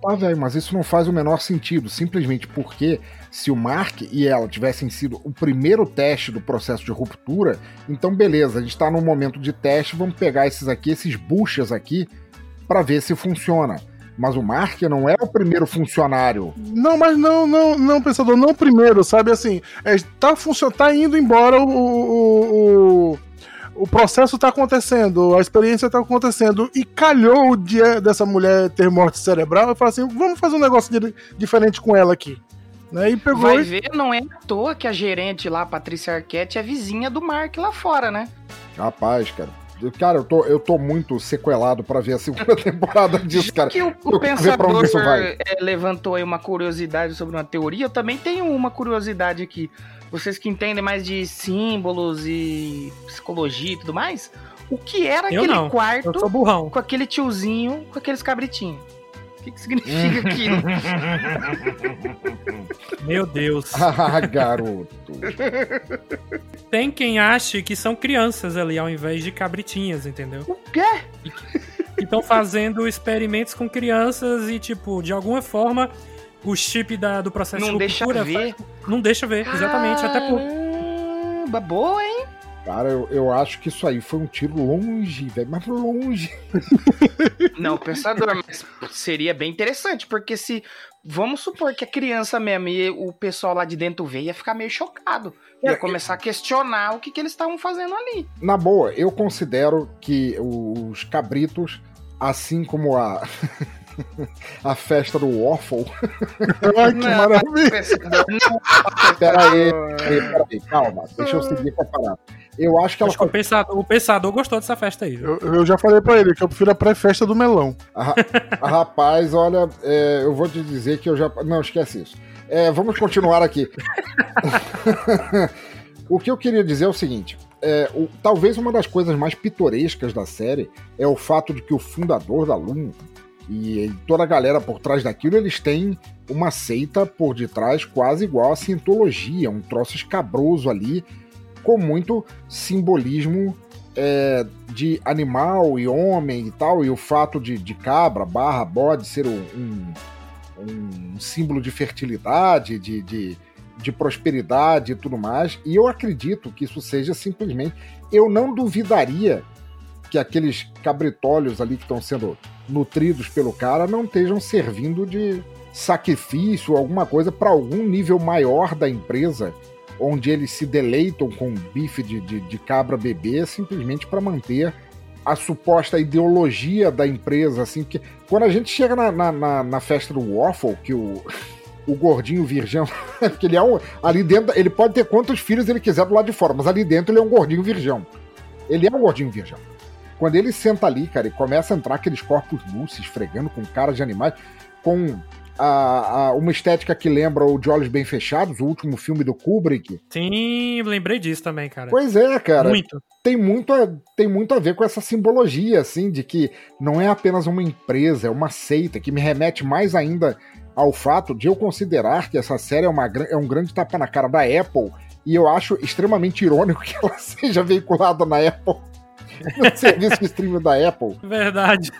Tá, velho, mas isso não faz o menor sentido. Simplesmente porque se o Mark e ela tivessem sido o primeiro teste do processo de ruptura, então beleza, a gente tá num momento de teste, vamos pegar esses aqui, esses buchas aqui, pra ver se funciona. Mas o Mark não é o primeiro funcionário. Não, mas não, não, não, pensador, não primeiro, sabe assim, é, tá, funcionando, tá indo embora o, o, o, o processo tá acontecendo, a experiência tá acontecendo, e calhou o dia dessa mulher ter morte cerebral, e fala assim, vamos fazer um negócio de- diferente com ela aqui. Né? E pegou Vai e- ver, não é à toa que a gerente lá, Patrícia Arquette, é vizinha do Mark lá fora, né? Rapaz, cara. Eu- Cara, eu tô, eu tô muito sequelado pra ver a segunda temporada disso, cara. que o, eu o pensador é, levantou aí uma curiosidade sobre uma teoria, eu também tenho uma curiosidade aqui. Vocês que entendem mais de símbolos e psicologia e tudo mais, o que era Eu aquele não. quarto Eu sou burrão. com aquele tiozinho, com aqueles cabritinhos? O que, que significa aquilo? Meu Deus. Ah, garoto. Tem quem ache que são crianças ali ao invés de cabritinhas, entendeu? O quê? Que estão fazendo experimentos com crianças e, tipo, de alguma forma, o chip da, do processo Não de deixa ver. faz- Não deixa ver, exatamente. Até por. Caramba, boa, hein? Cara, eu, eu acho que isso aí foi um tiro longe, velho. Mas longe. Não, pensador, mas seria bem interessante, porque se. Vamos supor que a criança mesmo e o pessoal lá de dentro veio, ia ficar meio chocado. Ia É, começar a questionar o que, que eles estavam fazendo ali. Na boa, eu considero que os cabritos, assim como a. a festa do Waffle. Ai, que Não, maravilha. Pensador, não. Pera aí, pera aí, pera aí, calma. Deixa eu seguir com a parada. Eu acho que ela Acho que o pensador, o pensador gostou dessa festa aí. Eu, eu já falei pra ele que eu prefiro a pré-festa do melão. Ah, ah, rapaz, olha, é, eu vou te dizer que eu já. Não, esquece isso. É, vamos continuar aqui. o que eu queria dizer é o seguinte: é, o- talvez uma das coisas mais pitorescas da série é o fato de que o fundador da Loom e, toda a galera por trás daquilo, eles têm uma seita por detrás quase igual a cientologia, um troço escabroso ali, com muito simbolismo é, de animal e homem e tal, e o fato de, de cabra barra bode ser um, um, um símbolo de fertilidade, de, de, de prosperidade e tudo mais. E eu acredito que isso seja simplesmente. Eu não duvidaria que aqueles cabritolhos ali que estão sendo nutridos pelo cara não estejam servindo de, sacrifício, alguma coisa para algum nível maior da empresa, onde eles se deleitam com bife de, de, de cabra bebê simplesmente para manter a suposta ideologia da empresa, assim, porque quando a gente chega na, na, na, na festa do Waffle, que o, o gordinho virgão, porque ele é um, ali dentro, ele pode ter quantos filhos ele quiser do lado de fora, mas ali dentro ele é um gordinho virgão. Ele é um gordinho virgão. Quando ele senta ali, cara, e começa a entrar aqueles corpos lúcidos, esfregando com cara de animais, com a, a, uma estética que lembra o De Olhos Bem Fechados, o último filme do Kubrick. Sim, lembrei disso também, cara. Pois é, cara. Muito. Tem muito, a, tem muito a ver com essa simbologia, assim, de que não é apenas uma empresa, é uma seita, que me remete mais ainda ao fato de eu considerar que essa série é, uma, é um grande tapa na cara da Apple, e eu acho extremamente irônico que ela seja veiculada na Apple no serviço de streaming da Apple. Verdade.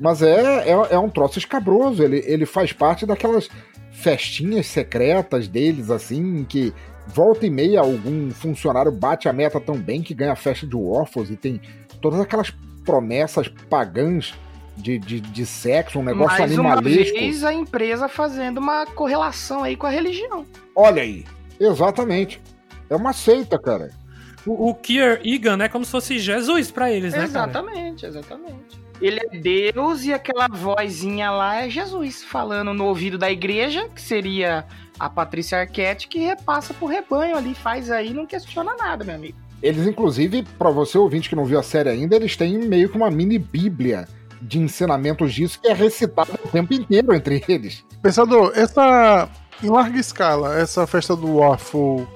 Mas é, é, é, um troço escabroso. Ele, ele faz parte daquelas festinhas secretas deles, assim, que volta e meia algum funcionário bate a meta tão bem que ganha a festa de Waffles e tem todas aquelas promessas pagãs de, de, de sexo, um negócio Mais animalesco. Uma vez a empresa fazendo uma correlação aí com a religião. Olha aí, exatamente. É uma seita, cara. O, o Kier Egan é como se fosse Jesus para eles, né? Exatamente, cara? exatamente. Ele é Deus e aquela vozinha lá é Jesus falando no ouvido da igreja, que seria a Patrícia Arquette, que repassa pro rebanho ali, faz aí, não questiona nada, meu amigo. Eles, inclusive, para você ouvinte que não viu a série ainda, eles têm meio que uma mini bíblia de ensinamentos disso que é recitado o tempo inteiro entre eles. Pensador, essa em larga escala, essa festa do Waffle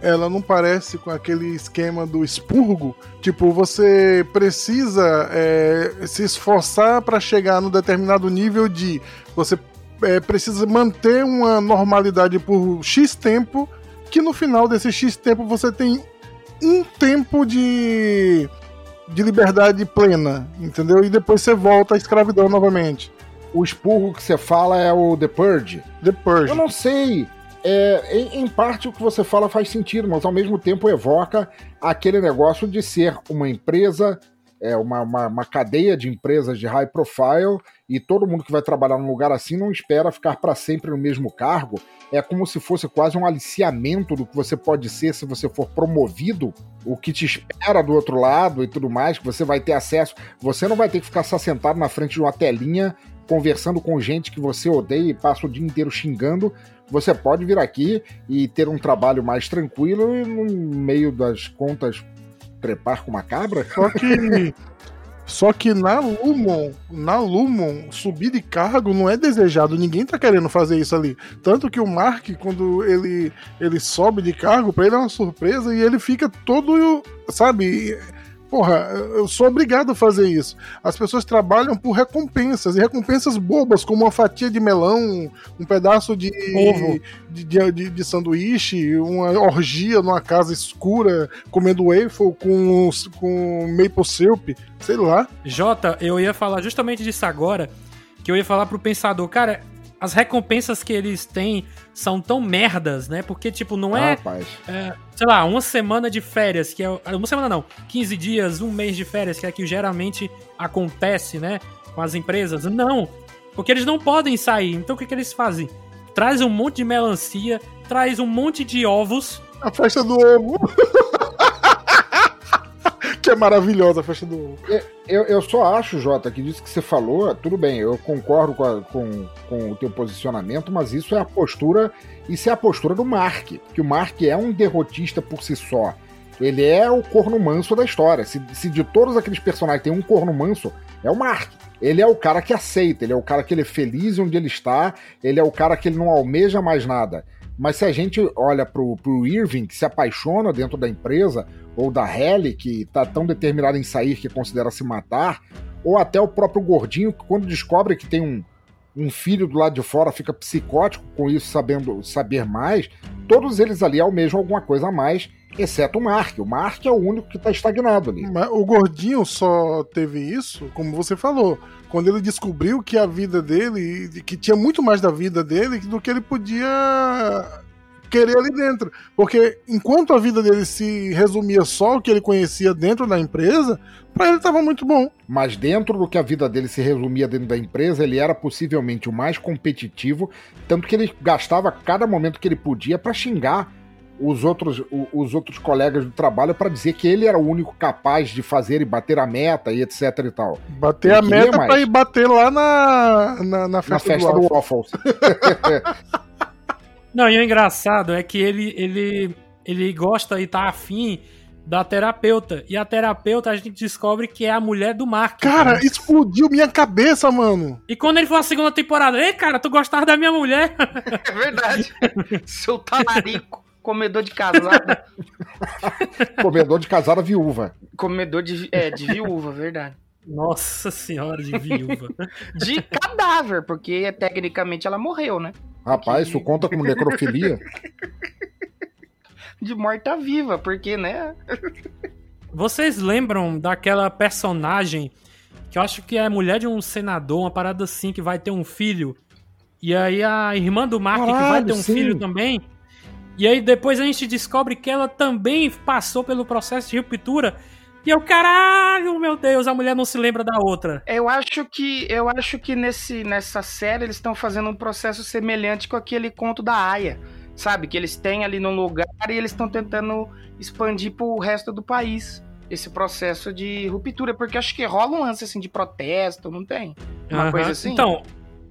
ela não parece com aquele esquema do expurgo. Tipo, você precisa é, se esforçar para chegar no determinado nível de. Você é, precisa manter uma normalidade por X tempo, que no final desse X tempo você tem um tempo de, de liberdade plena, entendeu? E depois você volta à escravidão novamente. O expurgo que você fala é o The Purge? The Purge. Eu não sei é, em, em, parte o que você fala faz sentido, mas ao mesmo tempo evoca aquele negócio de ser uma empresa, é, uma, uma, uma, cadeia de empresas de high profile, e todo mundo que vai trabalhar num lugar assim não espera ficar para sempre no mesmo cargo. É como se fosse quase um aliciamento do que você pode ser se você for promovido, o que te espera do outro lado e tudo mais, que você vai ter acesso. Você não vai ter que ficar só sentado na frente de uma telinha conversando com gente que você odeia e passa o dia inteiro xingando, você pode vir aqui e ter um trabalho mais tranquilo e no meio das contas trepar com uma cabra? Só que Só que na Lumon, na Lumon, subir de cargo não é desejado, ninguém tá querendo fazer isso ali. Tanto que o Mark, quando ele, ele sobe de cargo, pra ele é uma surpresa e ele fica todo, sabe, Porra, eu sou obrigado a fazer isso. As pessoas trabalham por recompensas, e recompensas bobas, como uma fatia de melão, um pedaço de ovo de, de, de, de sanduíche, uma orgia numa casa escura, comendo waffle com, com maple syrup, sei lá. Jota, eu ia falar justamente disso agora, que eu ia falar pro pensador, cara, as recompensas que eles têm são tão merdas, né? Porque, tipo, não é, é, sei lá, uma semana de férias, que é. Uma semana não, 15 dias, um mês de férias, que é que geralmente acontece, né? Com as empresas. Não. Porque eles não podem sair. Então o que, que eles fazem? Traz um monte de melancia, traz um monte de ovos. A festa do ovo. é maravilhosa a festa do ovo. Eu, eu só acho, Jota, que disso que você falou, tudo bem, eu concordo com, a, com, com o teu posicionamento, mas isso é a postura, isso é a postura do Mark, que o Mark é um derrotista por si só. Ele é o corno manso da história. Se, se de todos aqueles personagens tem um corno manso, é o Mark. Ele é o cara que aceita, ele é o cara que ele é feliz onde ele está, ele é o cara que ele não almeja mais nada. Mas se a gente olha pro, pro Irving, que se apaixona dentro da empresa, ou da Helly, que tá tão determinada em sair que considera se matar, ou até o próprio gordinho, que quando descobre que tem um, um filho do lado de fora fica psicótico com isso, sabendo saber mais, todos eles ali almejam alguma coisa a mais, exceto o Mark. O Mark é o único que tá estagnado ali. Mas o gordinho só teve isso, como você falou, quando ele descobriu que a vida dele, que tinha muito mais da vida dele do que ele podia querer ali dentro. Porque enquanto a vida dele se resumia só ao que ele conhecia dentro da empresa, pra ele tava muito bom. Mas dentro do que a vida dele se resumia dentro da empresa, ele era possivelmente o mais competitivo, tanto que ele gastava cada momento que ele podia para xingar os outros, os outros colegas do trabalho para dizer que ele era o único capaz de fazer e bater a meta e etc e tal. Bater ele a meta pra ir bater lá na, na, na festa, na festa do, do Waffles. Não, e o engraçado é que ele, ele, ele gosta e tá afim da terapeuta. E a terapeuta a gente descobre que é a mulher do Mark. Cara, né? explodiu minha cabeça, mano. E quando ele for a segunda temporada, ei, cara, tu gostava da minha mulher? É verdade. Seu talarico. Comedor de casada. Comedor de casada viúva. Comedor de, é, de viúva, verdade. Nossa senhora, de viúva. de cadáver, porque tecnicamente ela morreu, né? Rapaz, isso conta como necrofilia? de morta-viva, porque, né? Vocês lembram daquela personagem que eu acho que é mulher de um senador, uma parada assim, que vai ter um filho. E aí a irmã do Mark Caralho, que vai ter um sim. filho também. E aí depois a gente descobre que ela também passou pelo processo de ruptura. E eu, caralho, meu Deus, a mulher não se lembra da outra. Eu acho que eu acho que nesse, nessa série eles estão fazendo um processo semelhante com aquele conto da Aya. Sabe? Que eles têm ali num lugar e eles estão tentando expandir pro resto do país esse processo de ruptura, porque acho que rola um lance assim de protesto, não tem? Uma uhum. coisa assim. Então,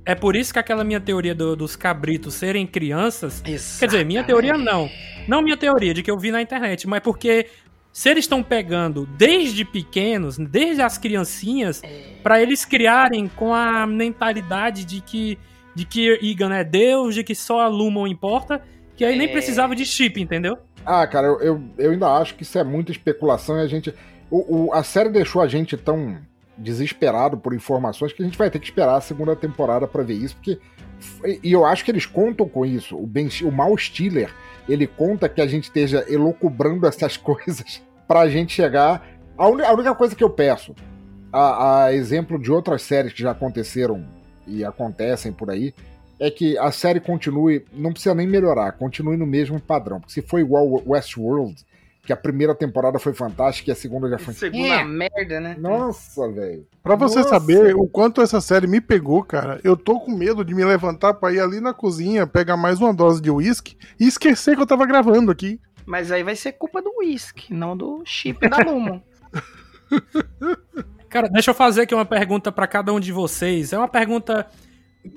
é por isso que aquela minha teoria do, dos cabritos serem crianças. Exatamente. Quer dizer, minha teoria não. Não minha teoria, de que eu vi na internet, mas porque se eles estão pegando desde pequenos, desde as criancinhas, é. para eles criarem com a mentalidade de que de que Egan é Deus, de que só a Lumon importa, que aí é. nem precisava de chip, entendeu? Ah, cara, eu, eu, eu, ainda acho que isso é muita especulação e a gente. O, o, a série deixou a gente tão desesperado por informações que a gente vai ter que esperar a segunda temporada para ver isso, porque. E eu acho que eles contam com isso. O, ben, o Mal Stiller, ele conta que a gente esteja elocubrando essas coisas pra gente chegar. A, un, a única coisa que eu peço, a, a exemplo de outras séries que já aconteceram e acontecem por aí, é que a série continue, não precisa nem melhorar, continue no mesmo padrão. Porque se for igual Westworld, que a primeira temporada foi fantástica e a segunda já foi. Segunda é. merda, né? Nossa, velho. Pra você Nossa. saber o quanto essa série me pegou, cara, eu tô com medo de me levantar pra ir ali na cozinha, pegar mais uma dose de uísque e esquecer que eu tava gravando aqui. Mas aí vai ser culpa do uísque, não do chip da Lumo. cara, deixa eu fazer aqui uma pergunta para cada um de vocês. É uma pergunta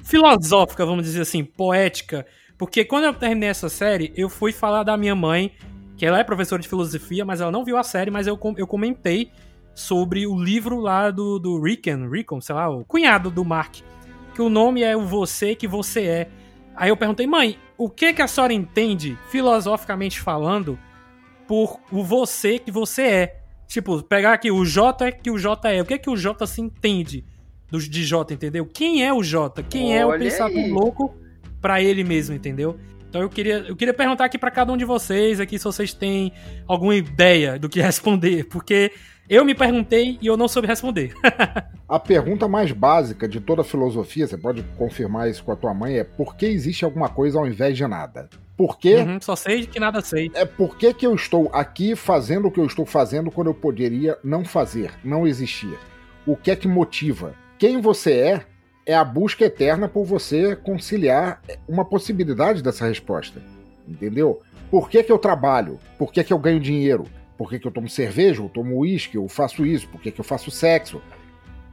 filosófica, vamos dizer assim, poética. Porque quando eu terminei essa série, eu fui falar da minha mãe que ela é professora de filosofia, mas ela não viu a série, mas eu, eu comentei sobre o livro lá do, do Rickon, Rickon, sei lá, o cunhado do Mark, que o nome é o Você que Você É. Aí eu perguntei, mãe, o que que a senhora entende, filosoficamente falando, por o você que você é? Tipo, pegar aqui o J que o J é. O que que o J se entende do, de J, entendeu? Quem é o J? Quem Olha é o pensador aí. louco para ele mesmo, entendeu? Então eu queria, eu queria perguntar aqui para cada um de vocês aqui se vocês têm alguma ideia do que responder, porque eu me perguntei e eu não soube responder. a pergunta mais básica de toda a filosofia, você pode confirmar isso com a tua mãe, é por que existe alguma coisa ao invés de nada? Por quê? Uhum, só sei que nada sei. É por que, que eu estou aqui fazendo o que eu estou fazendo quando eu poderia não fazer, não existir? O que é que motiva? Quem você é é a busca eterna por você conciliar uma possibilidade dessa resposta. Entendeu? Por que, que eu trabalho? Por que, que eu ganho dinheiro? Por que, que eu tomo cerveja? Eu tomo uísque? Eu faço isso? Por que, que eu faço sexo?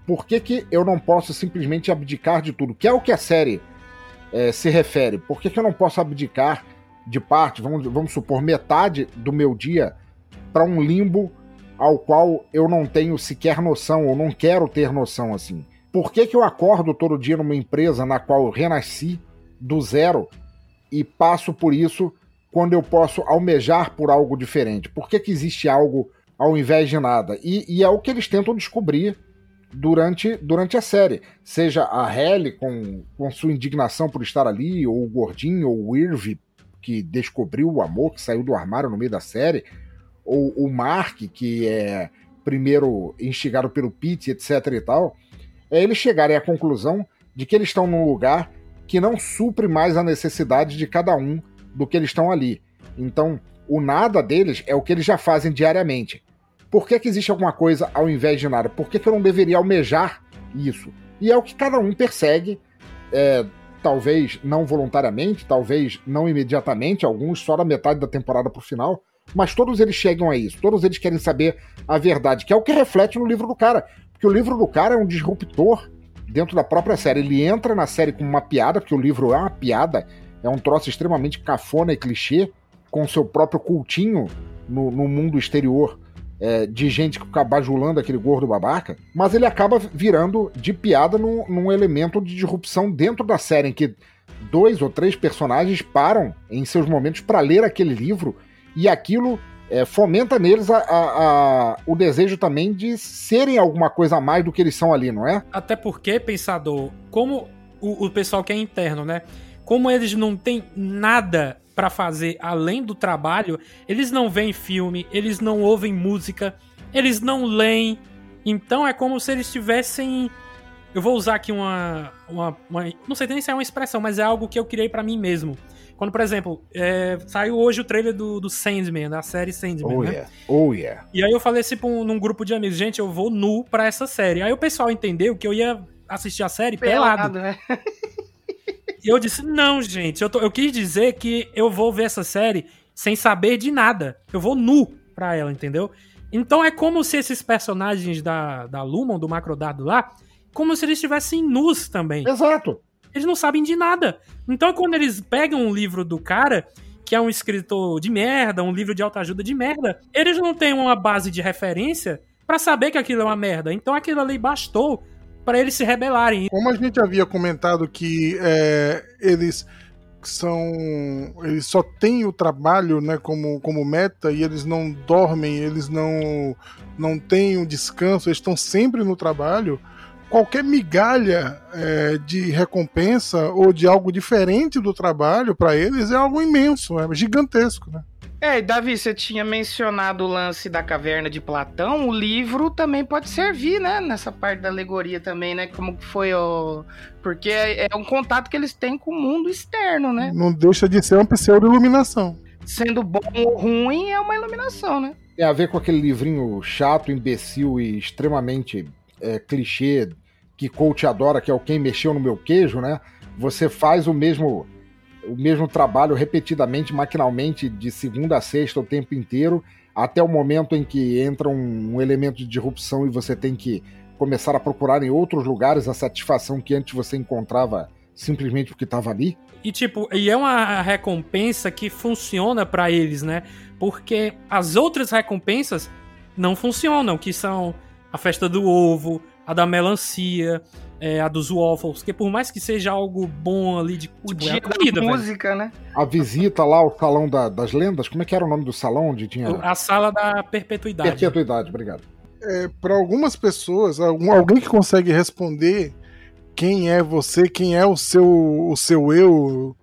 Por que, que eu não posso simplesmente abdicar de tudo? Que é o que a série é, se refere. Por que, que eu não posso abdicar de parte, vamos, vamos supor, metade do meu dia para um limbo ao qual eu não tenho sequer noção, ou não quero ter noção assim? Por que, que eu acordo todo dia numa empresa na qual eu renasci do zero e passo por isso quando eu posso almejar por algo diferente? Por que, que existe algo ao invés de nada? E, e é o que eles tentam descobrir durante, durante a série. Seja a Halle com, com sua indignação por estar ali, ou o Gordinho, ou o Irv, que descobriu o amor, que saiu do armário no meio da série, ou o Mark, que é primeiro instigado pelo Pete, etc e tal é eles chegarem à conclusão de que eles estão num lugar que não supre mais a necessidade de cada um do que eles estão ali. Então, o nada deles é o que eles já fazem diariamente. Por que, que existe alguma coisa ao invés de nada? Por que, que eu não deveria almejar isso? E é o que cada um persegue, é, talvez não voluntariamente, talvez não imediatamente, alguns só da metade da temporada pro final, mas todos eles chegam a isso, todos eles querem saber a verdade, que é o que reflete no livro do cara. Porque o livro do cara é um disruptor dentro da própria série. Ele entra na série com uma piada, porque o livro é uma piada, é um troço extremamente cafona e clichê, com seu próprio cultinho no, no mundo exterior é, de gente que fica bajulando aquele gordo babaca, mas ele acaba virando de piada num, num elemento de disrupção dentro da série, em que dois ou três personagens param em seus momentos para ler aquele livro e aquilo é, fomenta neles a, a, a, o desejo também de serem alguma coisa a mais do que eles são ali, não é? Até porque, pensador, como o, o pessoal que é interno, né? Como eles não têm nada para fazer além do trabalho, eles não veem filme, eles não ouvem música, eles não leem. Então é como se eles tivessem. Eu vou usar aqui uma, uma, uma. Não sei nem se é uma expressão, mas é algo que eu criei para mim mesmo. Quando, por exemplo, é, saiu hoje o trailer do, do Sandman, da série Sandman, oh, né? Yeah. Oh, yeah. E aí eu falei assim pra um, num grupo de amigos, gente, eu vou nu pra essa série. Aí o pessoal entendeu que eu ia assistir a série pelado. pelado. Né? Eu disse, não, gente, eu, tô, eu quis dizer que eu vou ver essa série sem saber de nada. Eu vou nu pra ela, entendeu? Então é como se esses personagens da, da Lumon, do Macrodado lá, como se eles estivessem nus também. Exato. Eles não sabem de nada. Então quando eles pegam um livro do cara, que é um escritor de merda, um livro de autoajuda de merda, eles não têm uma base de referência para saber que aquilo é uma merda. Então aquilo ali bastou para eles se rebelarem. Como a gente havia comentado que é, eles são eles só têm o trabalho né como, como meta e eles não dormem eles não não têm um descanso eles estão sempre no trabalho qualquer migalha é, de recompensa ou de algo diferente do trabalho para eles é algo imenso é gigantesco né é, e Davi, você tinha mencionado o lance da caverna de Platão. O livro também pode servir, né? Nessa parte da alegoria também, né? Como que foi o. Porque é, é um contato que eles têm com o mundo externo, né? Não deixa de ser uma pseudo-iluminação. Sendo bom ou ruim, é uma iluminação, né? Tem a ver com aquele livrinho chato, imbecil e extremamente é, clichê que coach adora, que é o Quem Mexeu no Meu Queijo, né? Você faz o mesmo o mesmo trabalho repetidamente, maquinalmente, de segunda a sexta o tempo inteiro, até o momento em que entra um, um elemento de disrupção e você tem que começar a procurar em outros lugares a satisfação que antes você encontrava simplesmente porque estava ali. E tipo, e é uma recompensa que funciona para eles, né? Porque as outras recompensas não funcionam, que são a festa do ovo, a da melancia, é, a dos waffles, que por mais que seja algo bom ali de o tipo, dia é comida, da música, né? A visita lá ao salão da, das lendas, como é que era o nome do salão onde tinha a sala da perpetuidade. Perpetuidade, obrigado. É, para algumas pessoas, algum, alguém que consegue responder quem é você, quem é o seu o seu eu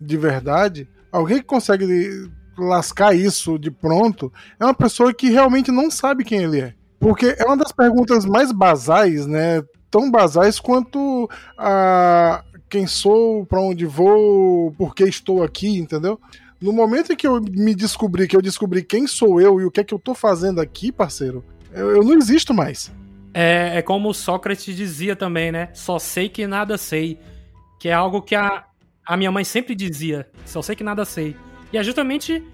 de verdade, alguém que consegue lascar isso de pronto, é uma pessoa que realmente não sabe quem ele é. Porque é uma das perguntas mais basais, né? Tão basais quanto a quem sou, para onde vou, por que estou aqui, entendeu? No momento em que eu me descobri, que eu descobri quem sou eu e o que é que eu tô fazendo aqui, parceiro, eu, eu não existo mais. É, é como Sócrates dizia também, né? Só sei que nada sei. Que é algo que a, a minha mãe sempre dizia. Só sei que nada sei. E é justamente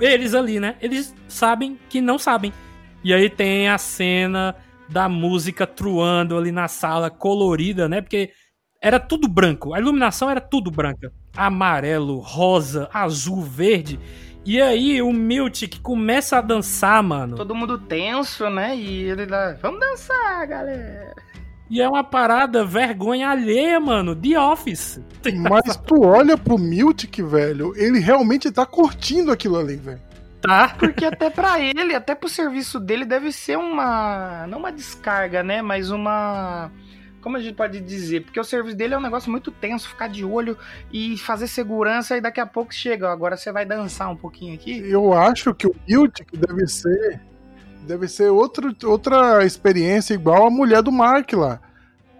eles ali, né? Eles sabem que não sabem. E aí tem a cena da música truando ali na sala, colorida, né? Porque era tudo branco, a iluminação era tudo branca. Amarelo, rosa, azul, verde. E aí o Miltic começa a dançar, mano. Todo mundo tenso, né? E ele dá, vamos dançar, galera. E é uma parada vergonha alheia, mano. The Office. Mas tu olha pro Miltic, velho, ele realmente tá curtindo aquilo ali, velho tá. Porque até para ele, até pro serviço dele, deve ser uma. Não uma descarga, né? Mas uma. Como a gente pode dizer? Porque o serviço dele é um negócio muito tenso, ficar de olho e fazer segurança e daqui a pouco chega. Agora você vai dançar um pouquinho aqui. Eu acho que o Guild deve ser. Deve ser outro, outra experiência igual a mulher do Mark lá.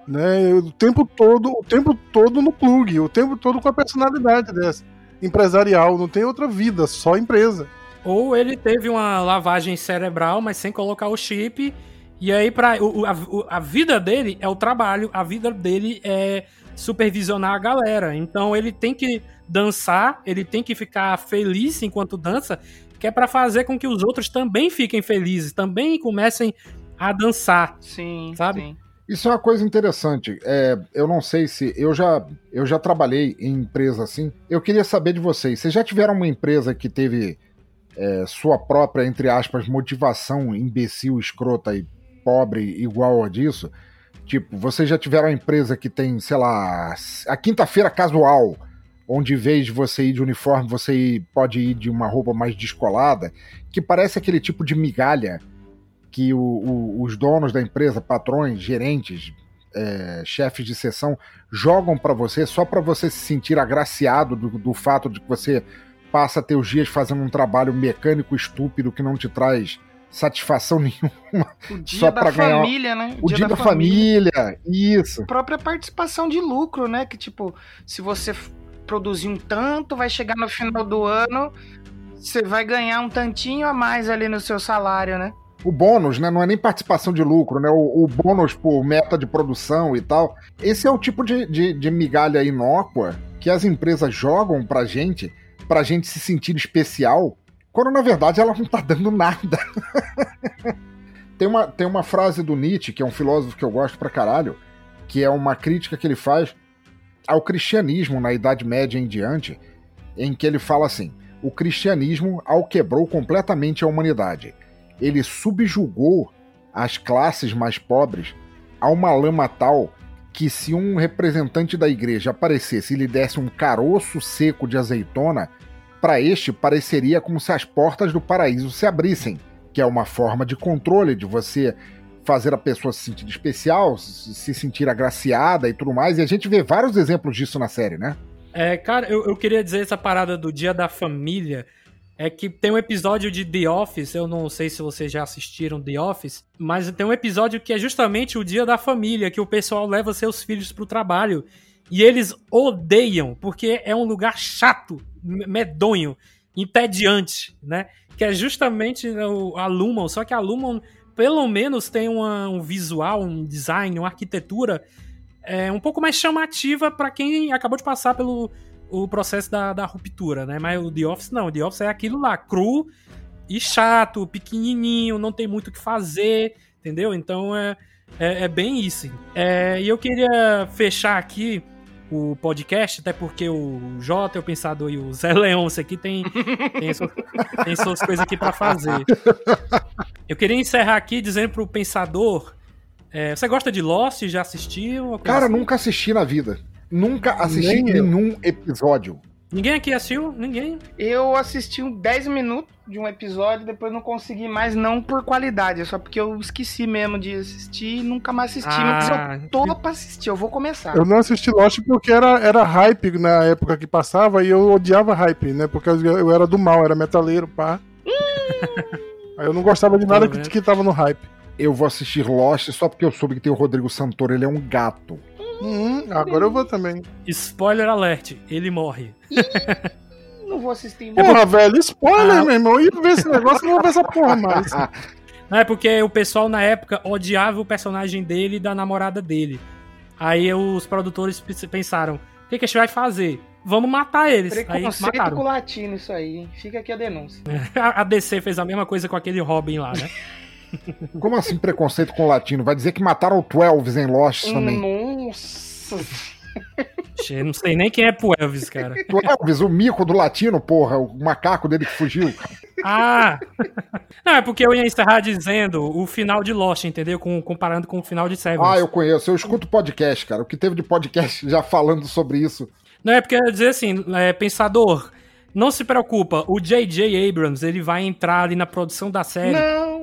Né? O tempo todo, o tempo todo no plug, o tempo todo com a personalidade dessa. empresarial, não tem outra vida, só empresa. Ou ele teve uma lavagem cerebral, mas sem colocar o chip. E aí, pra, o, a, a vida dele é o trabalho, a vida dele é supervisionar a galera. Então ele tem que dançar, ele tem que ficar feliz enquanto dança, que é para fazer com que os outros também fiquem felizes, também comecem a dançar. Sim, Sabe? sim. Isso é uma coisa interessante. É, eu não sei se. Eu já, eu já trabalhei em empresa assim. Eu queria saber de vocês. Vocês já tiveram uma empresa que teve é, sua própria, entre aspas, motivação imbecil, escrota e pobre igual a disso? Tipo, vocês já tiveram uma empresa que tem, sei lá, a quinta-feira casual, onde em vez de você ir de uniforme, você pode ir de uma roupa mais descolada, que parece aquele tipo de migalha que o- o- os donos da empresa, patrões, gerentes, é, chefes de sessão jogam pra você só pra você se sentir agraciado do, do fato de que você passa teus dias fazendo um trabalho mecânico estúpido que não te traz satisfação nenhuma. O dia Só da ganhar- família, né? O dia, da, família, isso. própria participação de lucro, né? Que tipo, se você produzir um tanto, vai chegar no final do ano, você vai ganhar um tantinho a mais ali no seu salário, né? O bônus, né? Não é nem participação de lucro, né? O, o bônus por meta de produção e tal. Esse é o tipo de, de, de migalha inócua que as empresas jogam pra gente, pra gente se sentir especial, quando na verdade ela não tá dando nada. tem, uma, tem uma frase do Nietzsche, que é um filósofo que eu gosto pra caralho, que é uma crítica que ele faz ao cristianismo na Idade Média em diante, em que ele fala assim: o cristianismo alquebrou completamente a humanidade ele subjugou as classes mais pobres a uma lama tal que se um representante da igreja aparecesse e lhe desse um caroço seco de azeitona, para este pareceria como se as portas do paraíso se abrissem, que é uma forma de controle de você fazer a pessoa se sentir especial, se sentir agraciada e tudo mais, e a gente vê vários exemplos disso na série, né? É, cara, eu, eu queria dizer essa parada do Dia da Família. É que tem um episódio de The Office, eu não sei se vocês já assistiram The Office, mas tem um episódio que é justamente o Dia da Família, que o pessoal leva seus filhos pro trabalho. E eles odeiam, porque é um lugar chato, me- medonho, entediante, né? Que é justamente o, a Lumon, só que a Lumon pelo menos tem uma- um visual, um design, uma arquitetura é, um pouco mais chamativa pra quem acabou de passar pelo o processo da, da ruptura, né? Mas o The Office não, o The Office é aquilo lá, cru e chato, pequenininho, não tem muito o que fazer, entendeu? Então é, é, é bem isso. É, e eu queria fechar aqui o podcast, até porque o Jota, o Pensador e o Zé Leôncio aqui tem, tem, suas, tem suas coisas aqui pra fazer. Eu queria encerrar aqui dizendo pro Pensador. é, você gosta de Lost? Já assistiu? Cara, assim? nunca assisti na vida. Nunca assisti Nem eu. nenhum episódio. Ninguém aqui assistiu? Ninguém? Eu assisti um 10 minutos de um episódio, depois não consegui mais, não por qualidade, é só porque eu esqueci mesmo de assistir e nunca mais assisti. mas Ah, eu tô pra assistir, eu vou começar. Eu não assisti Lost porque era, era hype na época que passava e eu odiava hype, né? Porque eu, eu era do mal, era metaleiro, pá. Aí eu não gostava de nada que, que tava no hype. Eu vou assistir Lost só porque eu soube que tem o Rodrigo Santoro, ele é um gato. Hum, agora eu vou também. Spoiler alert, ele morre. Não vou assistir. Porra, velho, spoiler, Ah. meu irmão. Eu ia ver esse negócio, não vou ver essa porra mais. Não é porque o pessoal na época odiava o personagem dele e da namorada dele. Aí os produtores pe- pensaram: o que, que a gente vai fazer? Vamos matar eles. Aí Preconceito mataram. com o latino, isso aí, hein? Fica aqui a denúncia. A DC fez a mesma coisa com aquele Robin lá, né? Como assim preconceito com o latino? Vai dizer que mataram o Twelves em Lost Hum. também. Nossa. Che, Não sei nem quem é pro Elvis, cara. Twelves, o mico do latino, porra, o macaco dele que fugiu. Ah! Não, é porque eu ia encerrar dizendo o final de Lost, entendeu? Com, comparando com o final de Seven. Ah, eu conheço, eu escuto podcast, cara. O que teve de podcast já falando sobre isso. Não, é porque eu ia dizer assim, é, pensador, não se preocupa, o J.J. Abrams, ele vai entrar ali na produção da série não,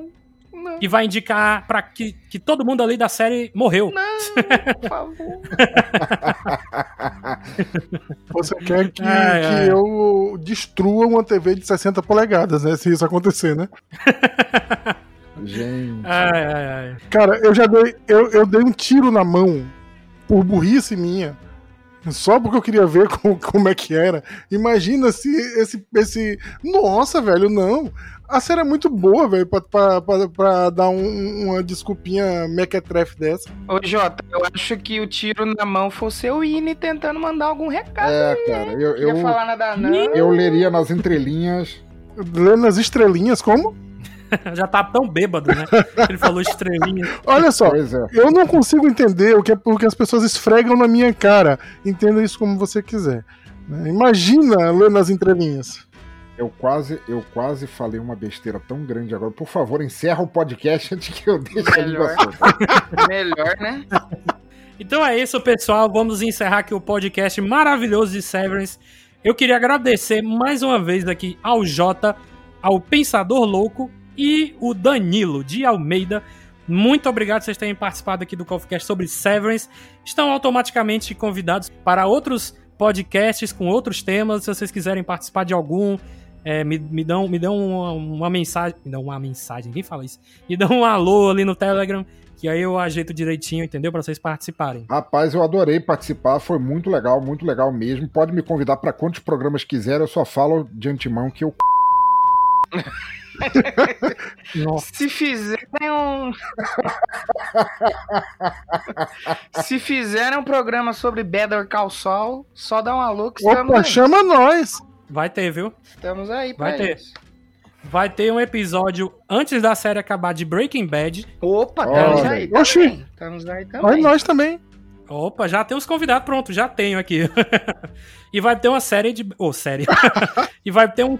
e vai indicar para que, que todo mundo ali da série morreu. não, por favor. Você quer que, Ai, que ai. eu destrua uma TV de 60 polegadas, né? Se isso acontecer, né? Gente. Ai, ai, ai. Cara, eu já dei. Eu, eu dei um tiro na mão por burrice minha Só porque eu queria ver como, como é que era. Imagina se esse, esse. Nossa, velho, não. A série é muito boa, velho, pra, pra, pra, pra dar um- uma desculpinha mequetrefe dessa. Ô, Jota, eu acho que o tiro na mão fosse o Ine tentando mandar algum recado. É, cara, eu, Não ia eu, falar nada, não. eu leria nas entrelinhas. Lendo as estrelinhas, como? Já tá tão bêbado, né? Ele falou estrelinha. Olha só, é. eu não consigo entender o que, é, o que as pessoas esfregam na minha cara. Entenda isso como você quiser. né? Imagina lendo as entrelinhas. Eu quase, eu quase falei uma besteira tão grande agora. Por favor, encerra o podcast antes que eu deixe Melhor. Melhor, né? Então é isso, pessoal. Vamos encerrar aqui o podcast maravilhoso de Severance. Eu queria agradecer mais uma vez aqui ao Jota, ao Pensador Louco e o Danilo de Almeida. Muito obrigado por vocês terem participado aqui do CoffeeCast sobre Severance. Estão automaticamente convidados para outros podcasts com outros temas. Se vocês quiserem participar de algum, é, me, me dão, me dão uma, uma mensagem. Me dão uma mensagem, ninguém fala isso. Me dão um alô ali no Telegram, que aí eu ajeito direitinho, entendeu? Para vocês participarem. Rapaz, eu adorei participar, foi muito legal, muito legal mesmo. Pode me convidar para quantos programas quiser, eu só falo de antemão que eu. Se fizerem um. Se fizerem um programa sobre Better Call Saul, só dá um alô que Opa, chama nós! Vai ter, viu? Estamos aí pra Vai ter. isso. Vai ter um episódio antes da série acabar de Breaking Bad. Opa, estamos Olha. aí Oxi. também. Estamos aí também. nós também. Opa, já tem os convidados, pronto, já tenho aqui. e vai ter uma série de. Ô, série. e vai ter um.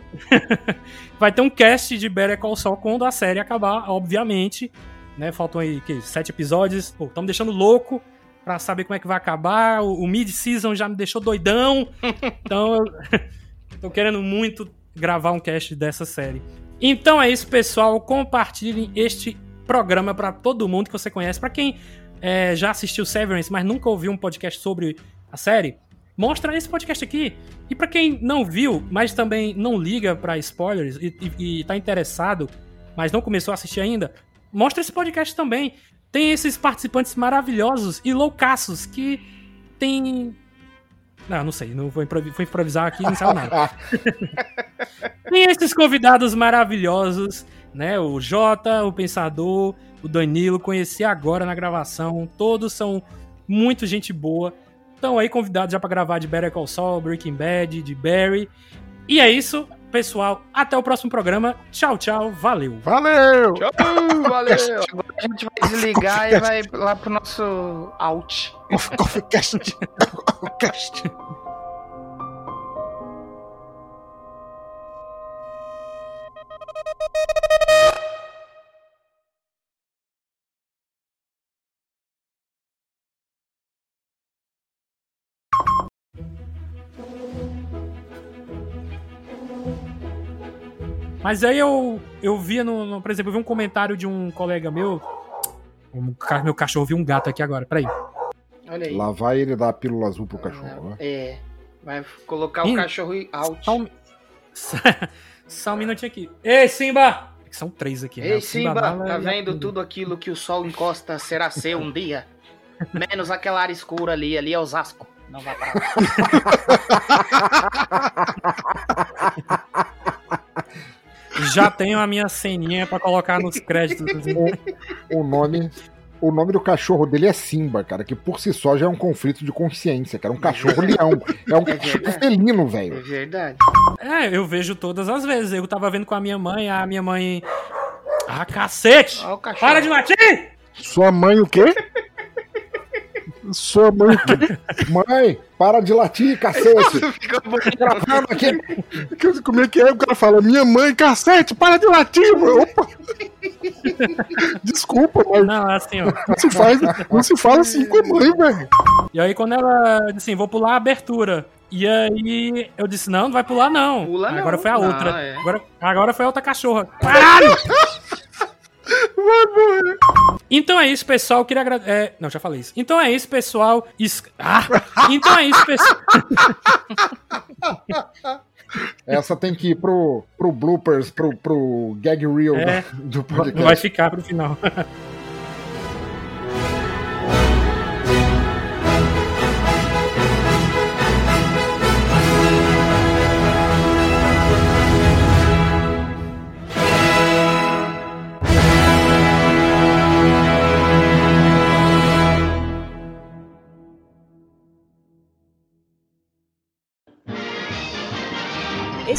vai ter um cast de Better Call Saul quando a série acabar, obviamente. Né? Faltam aí que, sete episódios. Pô, estamos deixando louco pra saber como é que vai acabar. O, o mid-season já me deixou doidão. Então eu tô querendo muito gravar um cast dessa série. Então é isso, pessoal. Compartilhem este programa pra todo mundo que você conhece. Pra quem é, já assistiu Severance, mas nunca ouviu um podcast sobre a série, mostra esse podcast aqui. E pra quem não viu, mas também não liga pra spoilers e, e, e tá interessado, mas não começou a assistir ainda, mostra esse podcast também. Tem esses participantes maravilhosos e loucaços que tem. Não, não sei, não vou, improvi- vou improvisar aqui e não saiu nada. Tem esses convidados maravilhosos, né? O Jota, o Pensador, o Danilo, conheci agora na gravação. Todos são muito gente boa. Estão aí convidados já pra gravar de Better Call Saul, Breaking Bad, de Barry. E é isso, pessoal. Até o próximo programa. Tchau, tchau. Valeu. Valeu! Tchau, valeu. Agora a gente vai desligar e vai lá pro nosso out. Coffee, Coffee Cast. Coffee Mas aí eu, eu via, no, no- por exemplo, eu vi um comentário de um colega meu. Um meu cachorro viu um gato aqui agora. Peraí. Olha aí. Lá vai ele dar a pílula azul pro cachorro, né? É. Vai colocar o cachorro out. Só um, só um minutinho aqui. Ei, Simba! São três aqui. né? Ei, Simba, Bala tá vendo tudo aquilo que o sol encosta será seu um dia? Menos aquela área escura ali, ali é Osasco. Não vai pra lá. Já tenho a minha ceninha pra colocar nos créditos. assim. O nome. O nome do cachorro dele é Simba, cara, que por si só já é um conflito de consciência, cara. Um cachorro leão. É um É verdade. felino, É velho. verdade. É, eu vejo todas as vezes. Eu tava vendo com a minha mãe, a minha mãe. Ah, cacete! Olha o cachorro. Para de latir! Sua mãe o quê? Sua mãe? Mãe, para de latir, cacete. Gravando aqui. Como é que é? O cara fala, minha mãe, cacete, para de latir, mano. Opa! Desculpa, mas Não, é assim, ó. não se, faz, não se fala assim com a mãe, velho. E aí, quando ela disse assim, vou pular a abertura. E aí, eu disse, não, não vai pular, não. Pula Aí não. Agora foi a Não, outra. é. Agora, agora foi a outra cachorra. Caralho! Vai morrer. Então é isso, pessoal. Queria agradecer. não, já falei isso. Então é isso, pessoal. Es- Ah! Então é isso, pessoal. Essa tem que ir pro, pro bloopers, pro, pro gag reel É. do, Não vai podcast. ficar pro final.